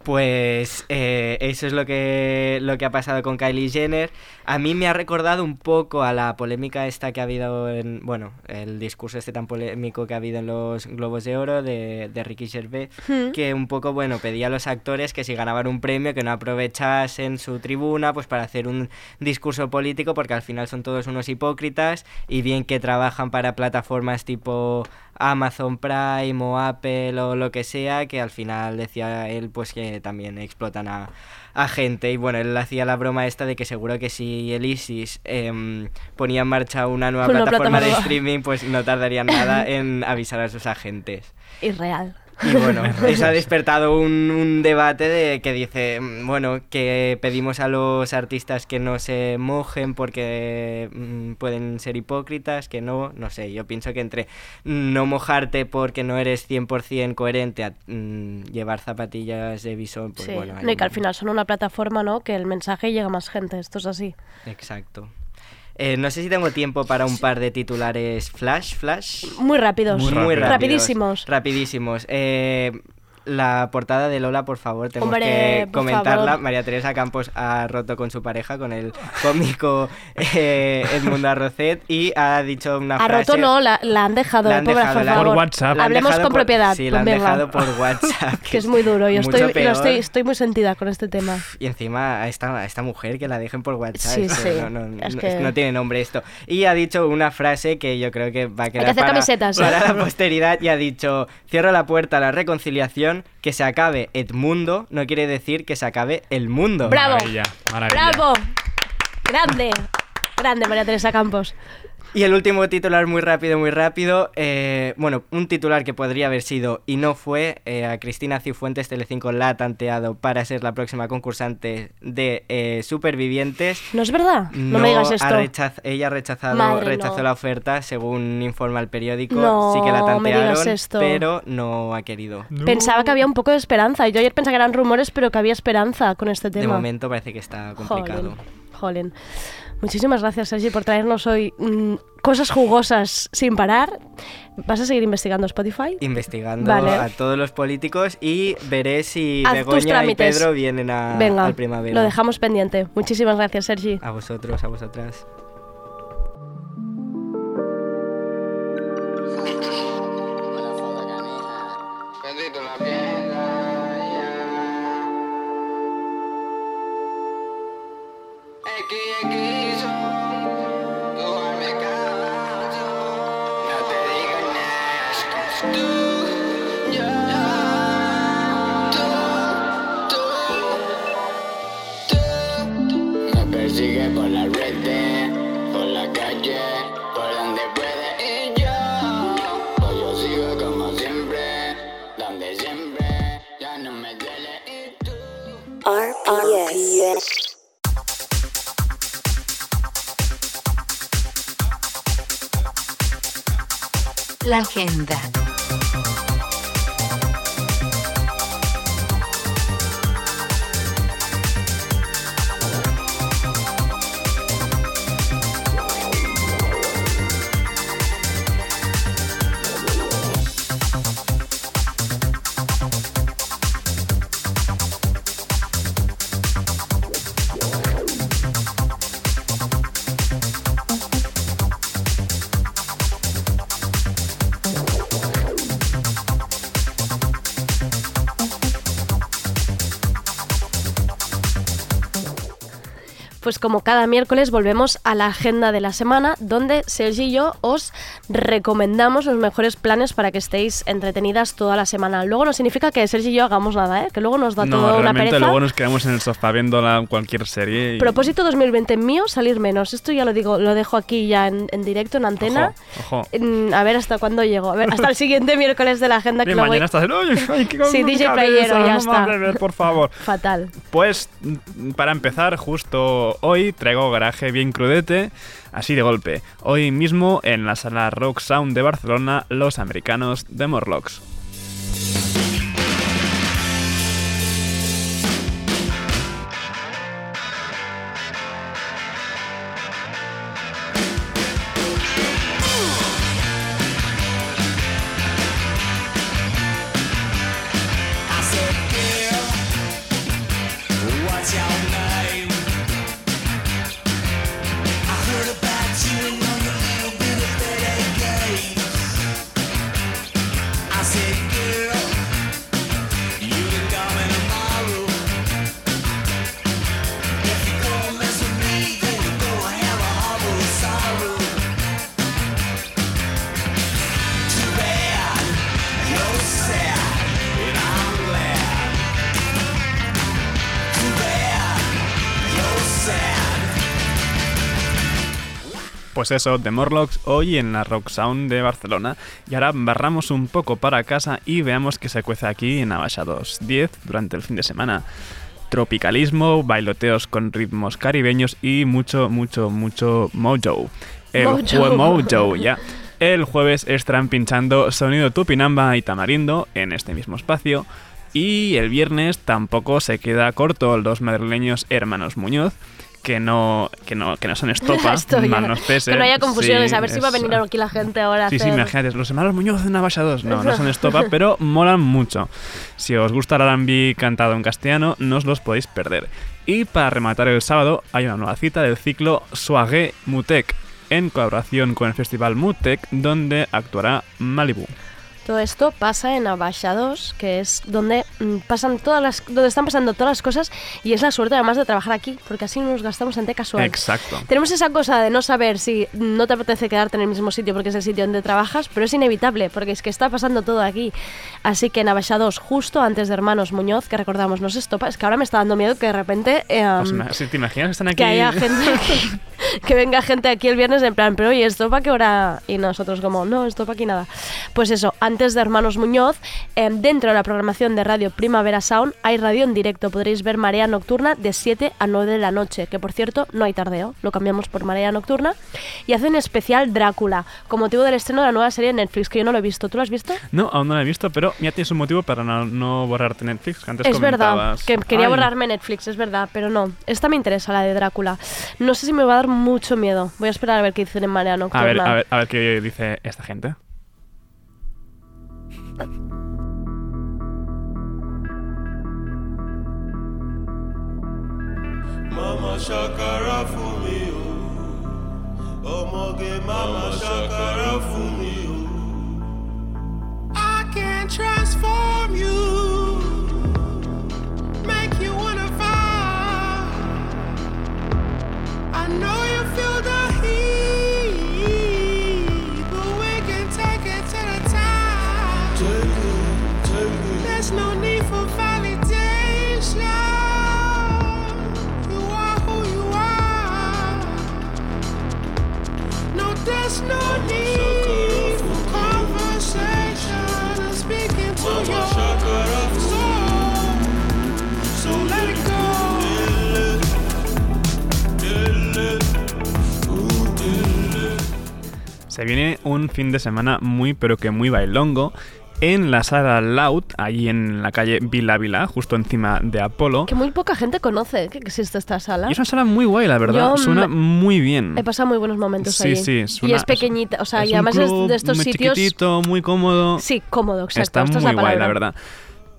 Pues eh, eso es lo que, lo que ha pasado con Kylie Jenner. A mí me ha recordado un poco a la polémica esta que ha habido en, bueno, el discurso este tan polémico que ha habido en los Globos de Oro de, de Ricky Gervais, Hmm. que un poco, bueno, pedía a los actores que si ganaban un premio que no aprovechasen su tribuna pues para hacer un discurso político porque al final son todos unos hipócritas y bien que trabajan para plataformas tipo Amazon Prime o Apple o lo que sea, que al final decía él pues que también explotan a, a gente. Y bueno, él hacía la broma esta de que seguro que si el ISIS em, ponía en marcha una nueva Una plataforma de plataforma. streaming, pues no tardarían nada en avisar a sus agentes. Irreal. Y bueno, eso ha despertado un, un debate de que dice, mm, bueno, que pedimos a los artistas que no se mojen porque mm, pueden ser hipócritas, que no, no sé, yo pienso que entre no mojarte porque no eres 100% coherente a mm, llevar zapatillas de visón, pues sí. bueno. hay No, y que al final son una plataforma, ¿no? Que el mensaje llega a más gente. Esto es así. Exacto. Eh, no sé si tengo tiempo para un par de titulares flash, flash. Muy rápidos. Muy rápidos. Rapidísimos. Rapidísimos. Eh, la portada de Lola, por favor, tenemos Hombre, que comentarla. favor. María Teresa Campos ha roto con su pareja, con el cómico eh, Edmundo Arrocet, y ha dicho una A frase... roto no, la, la han dejado, La eh, han pobre, dejado, por la. Por WhatsApp. Hablemos con por- propiedad. sí, la han venga. dejado por WhatsApp, que es muy duro. Yo estoy, peor. estoy, estoy muy sentida con este tema. Y encima a esta, a esta mujer que la dejen por WhatsApp. Sí, que sí, No, no- que- que no tiene nombre esto. Y ha dicho una frase que yo creo que va a quedar hacer para, camisetas, ¿eh? para la posteridad. Y ha dicho, cierro la puerta a la reconciliación, que se acabe Edmundo no quiere decir que se acabe el mundo. ¡Bravo! Maravilla, maravilla. ¡Bravo! Grande. Grande, María Teresa Campos. Y el último titular muy rápido, muy rápido. eh, bueno, un titular que podría haber sido y no fue. eh, a Cristina Cifuentes Telecinco la ha tanteado para ser la próxima concursante de eh, Supervivientes. ¿No es verdad? No, me digas ha esto. rechaz- ella ha rechazado, Madre, rechazó no. la oferta, según informa el periódico. No sí que la me digas tantearon, esto. pero no ha querido. Pensaba que había un poco de esperanza. Yo ayer pensaba que eran rumores, pero que había esperanza con este De tema. momento parece que está complicado. Jolín, jolín. Muchísimas gracias, Sergi, por traernos hoy mm, cosas jugosas sin parar. ¿Vas a seguir investigando Spotify? Investigando Vale. a todos los políticos y veré si Haz Begoña y. Pedro vienen a, Venga, al primavera. lo dejamos pendiente. Muchísimas gracias, Sergi. A vosotros, a vosotras. La agenda. Pues como cada miércoles volvemos a la agenda de la semana, donde Sergi y yo os recomendamos los mejores planes para que estéis entretenidas toda la semana. Luego no significa que Sergi y yo hagamos nada, ¿eh? que luego nos da No, toda una pereza. luego nos quedamos en el sofá viendo la- cualquier serie. Y... Propósito 2020 mío, salir menos. Esto ya lo digo, lo dejo aquí ya en, en directo, en antena. Ojo, ojo. A ver hasta cuándo llego. A ver, hasta el siguiente miércoles de la agenda que Bien, lo voy- mañana estás en... ¡Ay, qué Sí, DJ cabeza, Playero, ya no está. por favor. Fatal. Pues mm, para empezar, justo hoy traigo garaje bien crudete, así de golpe. Hoy mismo en la sala Rock Sound de Barcelona, los americanos de Morlocks. Pues eso, de Morlocks hoy en la Rock Sound de Barcelona. Y ahora barramos un poco para casa y veamos qué se cuece aquí en Abaixados 10 durante el fin de semana. Tropicalismo, bailoteos con ritmos caribeños y mucho, mucho, mucho mojo. El Mojo. mojo, ya. El jueves estarán pinchando Sonido Tupinamba y Tamarindo en este mismo espacio. Y el viernes tampoco se queda corto los madrileños hermanos Muñoz, que no, que no, que no son estopa, mal nos pese. que no haya confusiones, Sí, a ver si va a venir aquí la gente ahora a Sí, sí, imagínate, los hermanos Muñoz en Navasa 2. No, no son estopa, pero molan mucho. Si os gusta el R&B cantado en castellano, no os los podéis perder. Y para rematar el sábado, hay una nueva cita del ciclo Soirée Mutec, en colaboración con el festival Mutec, donde actuará Malibu. Todo esto pasa en Abaixa 2, que es donde mm, pasan todas las, donde están pasando todas las cosas y es la suerte además de trabajar aquí, porque así no nos gastamos en té casual. Exacto. Tenemos esa cosa de no saber si no te apetece quedarte en el mismo sitio porque es el sitio donde trabajas, pero es inevitable porque es que está pasando todo aquí. Así que en Abaixa 2, justo antes de Hermanos Muñoz, que recordamos, no se estopa, es que ahora me está dando miedo que de repente... eh, Pues si te imaginas que están aquí... que haya gente que, que venga gente aquí el viernes en plan, pero oye, ¿esto para qué hora? Y nosotros como, no, esto para aquí nada. Pues eso, antes de Hermanos Muñoz, eh, dentro de la programación de Radio Primavera Sound hay radio en directo. Podréis ver Marea Nocturna de 7 a 9 de la noche, que por cierto no hay tardeo, lo cambiamos por Marea Nocturna. Y hacen especial Drácula, con motivo del estreno de la nueva serie de Netflix, que yo no lo he visto. ¿Tú lo has visto? No, aún no la he visto, pero ya tienes un motivo para no, no borrarte Netflix, que antes Es verdad, comentabas. que quería Ay, borrarme Netflix, es verdad, pero no. Esta me interesa, la de Drácula. No sé si me va a dar mucho miedo. Voy a esperar a ver qué dicen en Marea Nocturna. A ver, a ver, a ver qué dice esta gente. Mama shakara fún mi o. Ọmọge mama shakara fún mi o. I can transform you. Make you wanna vibe. I know you feel the heat. Se viene un fin de semana muy pero que muy bailongo en la sala Loud, ahí en la calle Vila Vila, justo encima de Apolo. Que muy poca gente conoce que existe esta sala. Y es una sala muy guay, la verdad. Yo Suena muy bien. He pasado muy buenos momentos Sí, ahí. sí, y suena- es pequeñita, o sea, es y además es de estos muy sitios... chiquitito, muy cómodo. Sí, cómodo, exacto. Está esta es muy la guay, la verdad.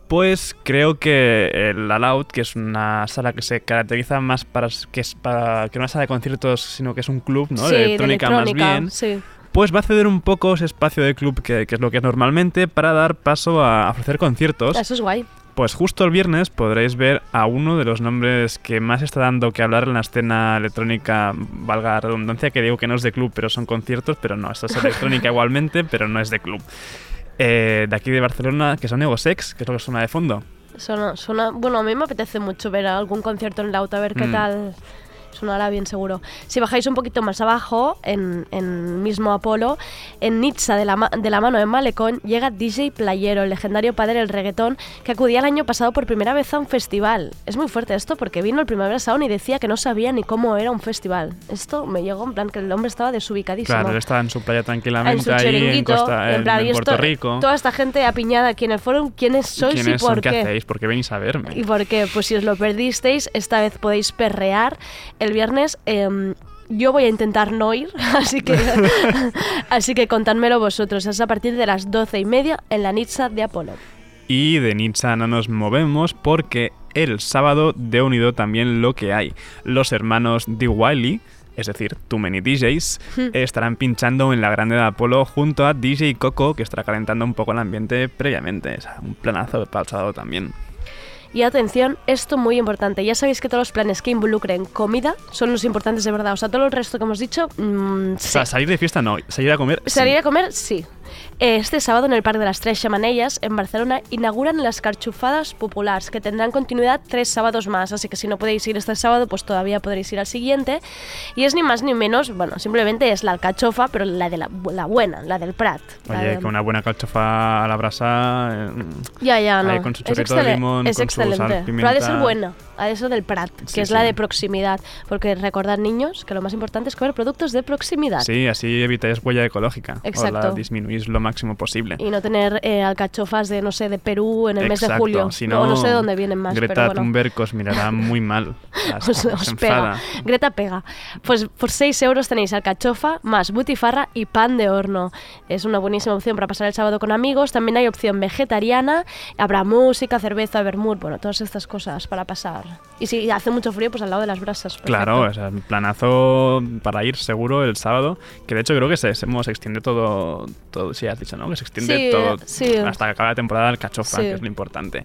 Pues creo que La Loud, que es una sala que se caracteriza más para que es para que no una sala de conciertos, sino que es un club, ¿no? Sí, de de electrónica, más electrónica, bien. sí. Pues va a ceder un poco ese espacio de club que, que es lo que es normalmente para dar paso a ofrecer conciertos. Eso es guay. Pues justo el viernes podréis ver a uno de los nombres que más está dando que hablar en la escena electrónica, valga la redundancia, que digo que no es de club, pero son conciertos, pero no, esto es electrónica igualmente, pero no es de club. Eh, de aquí de Barcelona, que son Egosex, que es lo que suena de fondo. Suena, suena- bueno, a mí me apetece mucho ver algún concierto en el auto, a ver qué Mm. tal. Sonará bien seguro. Si bajáis un poquito más abajo, en, en mismo Apolo, en Nizza, de la, de la mano de Malecón, llega DJ Playero, el legendario padre del reggaetón, que acudía el año pasado por primera vez a un festival. Es muy fuerte esto porque vino el Primavera Sound y decía que no sabía ni cómo era un festival. Esto me llegó en plan que el hombre estaba desubicadísimo. Claro, él estaba en su playa en tranquilamente su ahí en, Costa, en, plan, en y Puerto esto- Rico. Toda esta gente apiñada aquí en el foro, ¿quiénes sois y ¿Quiénes por son? ¿Qué qué? hacéis? ¿Por qué venís a verme? ¿Y por qué? Pues si os lo perdisteis, esta vez podéis perrear. El viernes em, yo voy a intentar no ir, así que, así que contádmelo vosotros. Es a partir de las doce y media en la Nizza de Apolo. Y de Nizza no nos movemos porque el sábado de unido también lo que hay. Los hermanos D. Wiley, es decir, Too Many DJs, Hmm. estarán pinchando en la grande de Apolo junto a DJ Coco, que estará calentando un poco el ambiente previamente. Es un planazo para el sábado también. Y atención, esto muy importante. Ya sabéis que todos los planes que involucren comida son los importantes de verdad. O sea, todo el resto que hemos dicho, mm, O sea, salir de fiesta no, salir a comer. sí. Salir a comer, sí. Este sábado en el Parque de las Tres Xamanellas, en Barcelona, inauguran las carchufadas populares, que tendrán continuidad tres sábados más. Así que si no podéis ir este sábado, pues todavía podréis ir al siguiente. Y es ni más ni menos, bueno, simplemente es la alcachofa, pero la de la, la buena, la del Prat. La Oye, de- que una buena calchofa a la brasa. eh, Ya, ya, no. con su chorrito de limón, es con su sal, excelente. pimienta. Pero ha de ser buena, ha de ser del Prat, que Sí, es la sí. de proximidad. Porque recordad, niños, que lo más importante es comer productos de proximidad. Sí, así evitáis huella ecológica. O Exacto. la disminuís lo máximo posible. Y no tener eh, alcachofas de, no sé, de Perú en el mes de julio. si no, no, sé de dónde vienen más, Greta pero bueno. Thunberg os mirará muy mal. Os, pega. Greta pega. Pues por 6 euros tenéis alcachofa, más butifarra y pan de horno. Es una buenísima opción para pasar el sábado con amigos. También hay opción vegetariana. Habrá música, cerveza, vermut, bueno, todas estas cosas para pasar. Y si hace mucho frío, pues al lado de las brasas. Claro, o sea, planazo para ir seguro el sábado. Que de hecho creo que se, se, se extiende todo, todo. Sí, has dicho, ¿no? Que se extiende Sí, todo sí. hasta que acabe la temporada del cachofa, que es lo importante.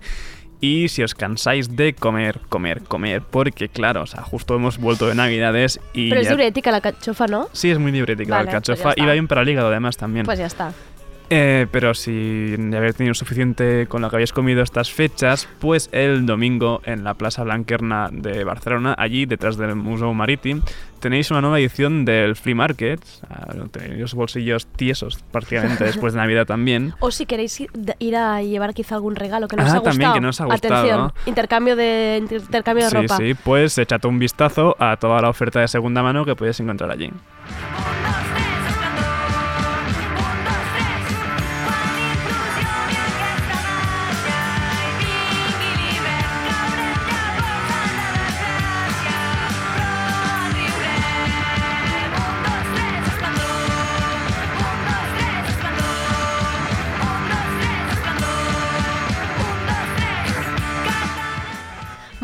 Y si os cansáis de comer, comer, comer, porque claro, o sea, justo hemos vuelto de Navidades y. Pero es ya- diurética la alcachofa, ¿no? Sí, es muy diurética Vale, la pues cachofa y va bien para el hígado además también. Pues ya está. Eh, pero si habéis tenido suficiente con lo que habéis comido estas fechas, pues el domingo en la Plaza Blanquerna de Barcelona, allí detrás del Museo Marítim, tenéis una nueva edición del Free Market. Tenéis los bolsillos tiesos prácticamente después de Navidad también. O si queréis ir, a llevar quizá algún regalo que nos Ah, ha gustado. también, que nos ha gustado. Atención, intercambio de, intercambio de Sí, ropa. sí, pues échate un vistazo a toda la oferta de segunda mano que puedes encontrar allí.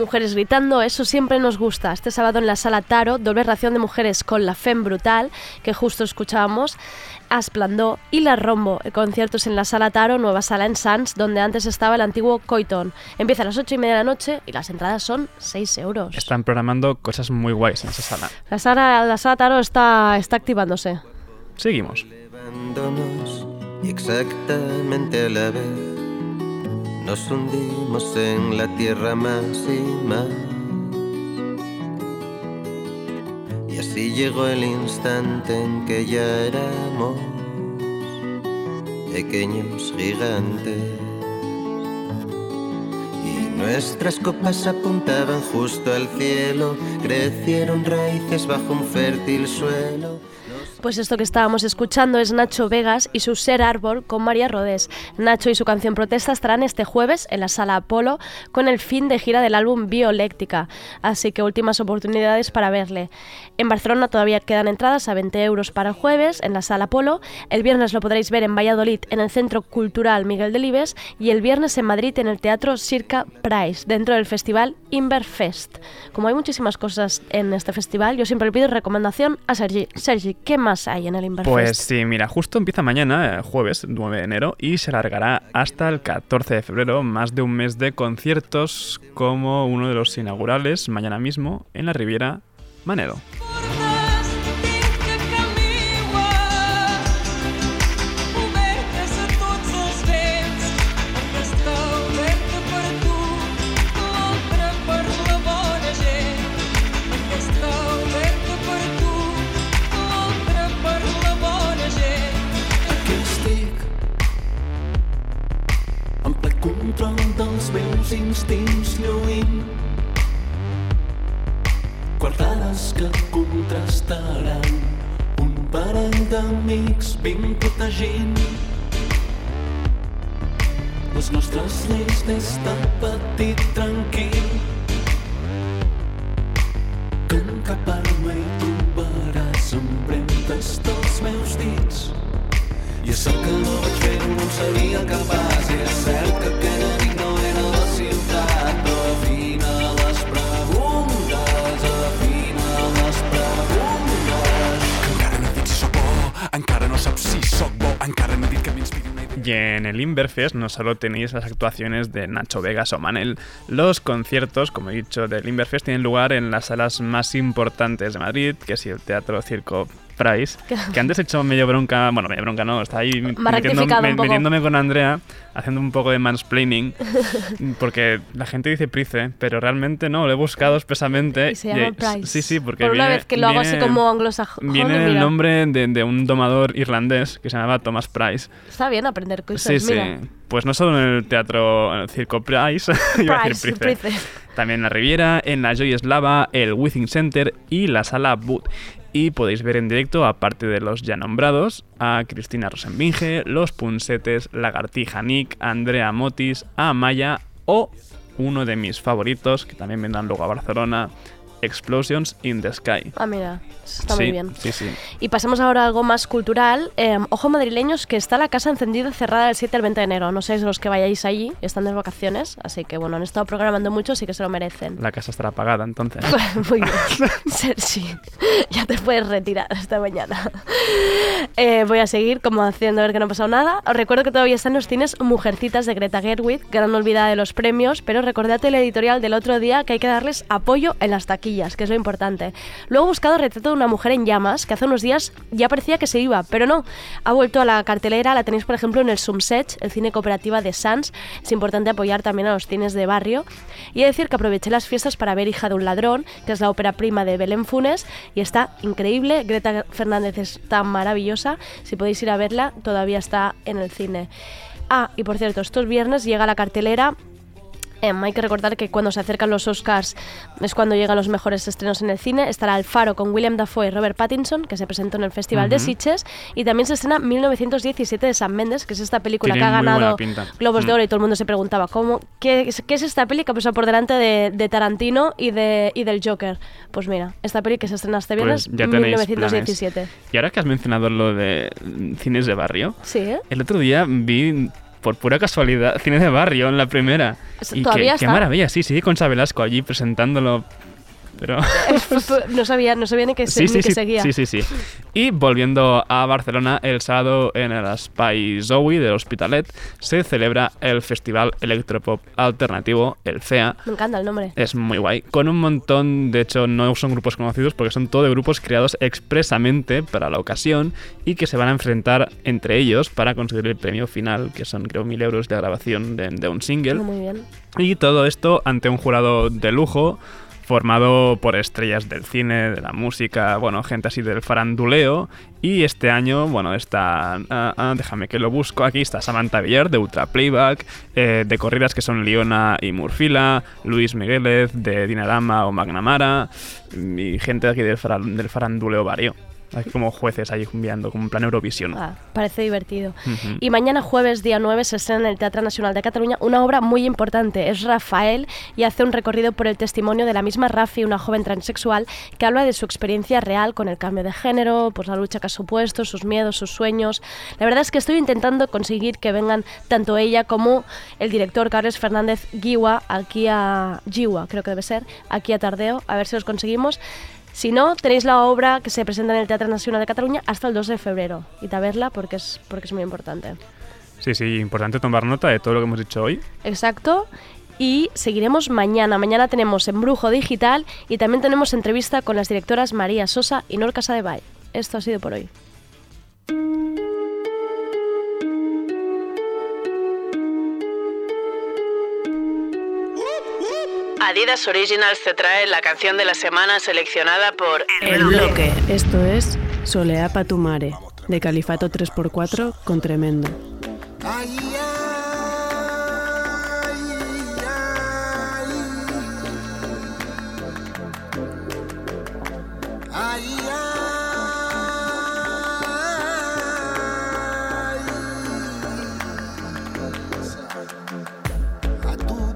Mujeres gritando, eso siempre nos gusta. Este sábado en la sala Taro, doble ración de mujeres con la FEM brutal, que justo escuchábamos, Asplandó y La Rombo. El concierto es en la sala Taro, nueva sala en Sans, donde antes estaba el antiguo Coiton. Empieza a las 8 y media de la noche y las entradas son 6 euros. Están programando cosas muy guays en esa sala. La sala, la sala Taro está, está activándose. Seguimos. Levándonos y exactamente a la vez nos hundimos en la tierra más y más. Y así llegó el instante en que ya éramos pequeños gigantes. Y nuestras copas apuntaban justo al cielo, crecieron raíces bajo un fértil suelo. Pues esto que estábamos escuchando es Nacho Vegas y su Ser Árbol con María Rodés. Nacho y su canción Protesta estarán este jueves en la Sala Apolo con el fin de gira del álbum Bioléctica, así que últimas oportunidades para verle. En Barcelona todavía quedan entradas a 20 euros para el jueves en la Sala Apolo, el viernes lo podréis ver en Valladolid en el Centro Cultural Miguel Delibes y el viernes en Madrid en el Teatro Circa Price, dentro del festival Inverfest. Como hay muchísimas cosas en este festival, yo siempre le pido recomendación a Sergi. Sergi, ¿qué más hay en el Inverfest? Pues sí, mira, justo empieza mañana, eh, jueves 9 de enero, y se alargará hasta el 14 de febrero, más de un mes de conciertos como uno de los inaugurales mañana mismo en la Riviera Manedo. No solo tenéis las actuaciones de Nacho Vegas o Manel, los conciertos, como he dicho, del Inverfest tienen lugar en las salas más importantes de Madrid, que es el Teatro Circo Price, que antes he hecho medio bronca, bueno, medio bronca no, está ahí metiendo- me- metiéndome con Andrea, haciendo un poco de mansplaining, porque la gente dice Price, pero realmente no, lo he buscado expresamente. Y se llama Price. Sí, sí, porque Por una viene- vez que lo hago así viene- como anglosajón, Viene el nombre de, de un domador irlandés que se llamaba Thomas Price. Está bien aprender cosas, Sí, sí. mira. Pues no solo en el teatro, en el Circo Price, iba a decir Price. También en la Riviera, en la Joy Eslava, el Withing Center y la Sala Boot. Y podéis ver en directo, aparte de los ya nombrados, a Cristina Rosenbinge, Los Punsetes, Lagartija Nick, Andrea Motis, a Maya o uno de mis favoritos, que también vendrán luego a Barcelona, Explosions in the Sky. Ah, mira, está sí, muy bien. Sí, sí. Y pasemos ahora a algo más cultural. Eh, ojo madrileños, que está la casa encendida cerrada del 7 al 20 de enero. No sé los que vayáis allí, están de vacaciones, así que bueno, han estado programando mucho, así que se lo merecen. La casa estará apagada entonces. Muy bien, Sergi, ya te puedes retirar esta mañana. Eh, voy a seguir como haciendo ver que no ha pasado nada. Os recuerdo que todavía están los cines Mujercitas de Greta Gerwig, gran olvidada de los premios, pero recordad el editorial del otro día que hay que darles apoyo en las taquillas, que es lo importante. Luego he buscado retrato de una mujer en llamas, que hace unos días ya parecía que se iba, pero no. Ha vuelto a la cartelera, la tenéis por ejemplo en el Sumsech, el cine cooperativa de Sans. Es importante apoyar también a los cines de barrio. Y he de decir que aproveché las fiestas para ver Hija de un ladrón, que es la ópera prima de Belén Funes, y está increíble. Greta Fernández está maravillosa. Si podéis ir a verla, todavía está en el cine. Ah, y por cierto, estos viernes llega a la cartelera Em, hay que recordar que cuando se acercan los Oscars es cuando llegan los mejores estrenos en el cine. Estará El Faro con William Dafoe y Robert Pattinson, que se presentó en el Festival de. Sitges. Y también se estrena 1917 de Sam Mendes, que es esta película Tiene que ha ganado. Globos de Mm. Oro y todo el mundo se preguntaba, ¿cómo, qué, es- qué es esta peli que ha pasado por delante de, de Tarantino y, de, y del Joker? Pues mira, esta peli que se estrena este viernes, Pues ya tenéis 1917. Y ahora que has mencionado lo de cines de barrio, Sí, ¿eh? el otro día vi por pura casualidad cine de barrio en la primera. Y qué, ¿todavía qué maravilla, sí, sí, con Velasco allí presentándolo. Pero no, sabía, no sabía ni que, se- sí, ni que sí, seguía. sí, sí, sí. Y volviendo a Barcelona, el sábado en el Espai Zoe del Hospitalet se celebra el Festival Electropop Alternativo, el FEA, Me encanta el nombre. es muy guay. Con un montón, de hecho, no son grupos conocidos porque son todo grupos creados expresamente para la ocasión y que se van a enfrentar entre ellos para conseguir el premio final, que son, creo, mil euros de grabación de, de un single. Muy bien. Y todo esto ante un jurado de lujo formado por estrellas del cine, de la música, bueno, gente así del faranduleo. Y este año, bueno, está, ah, ah, déjame que lo busco, aquí está Samantha Villar de Ultra Playback, eh, de corridas que son Liona y Murfila, Luis Migueles de Dinarama o Magnamara, y gente aquí del faranduleo vario. Como jueces ahí enviando, como en plan Eurovisión. Ah, parece divertido. Ujú. Y mañana jueves, día 9, se estrena en el Teatro Nacional de Cataluña una obra muy importante. Es Rafael y hace un recorrido por el testimonio de la misma Rafi, una joven transexual, que habla de su experiencia real con el cambio de género, pues la lucha que ha supuesto, sus miedos, sus sueños. La verdad es que estoy intentando conseguir que vengan tanto ella como el director Carles Fernández Guiwa aquí a Giwa, creo que debe ser, aquí a Tardeo, a ver si los conseguimos. Si no, tenéis la obra que se presenta en el Teatro Nacional de Cataluña hasta el 2 de febrero. Y a verla porque es, porque es muy importante. Sí, sí, importante tomar nota de todo lo que hemos dicho hoy. Exacto. Y seguiremos mañana. Mañana tenemos Embrujo Digital y también tenemos entrevista con las directoras María Sosa y Nor Casadevall. Esto ha sido por hoy. Adidas Originals te trae la canción de la semana seleccionada por El bloque. Esto es Soleá Patumare, de Califato 3x4 con Tremendo.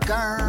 A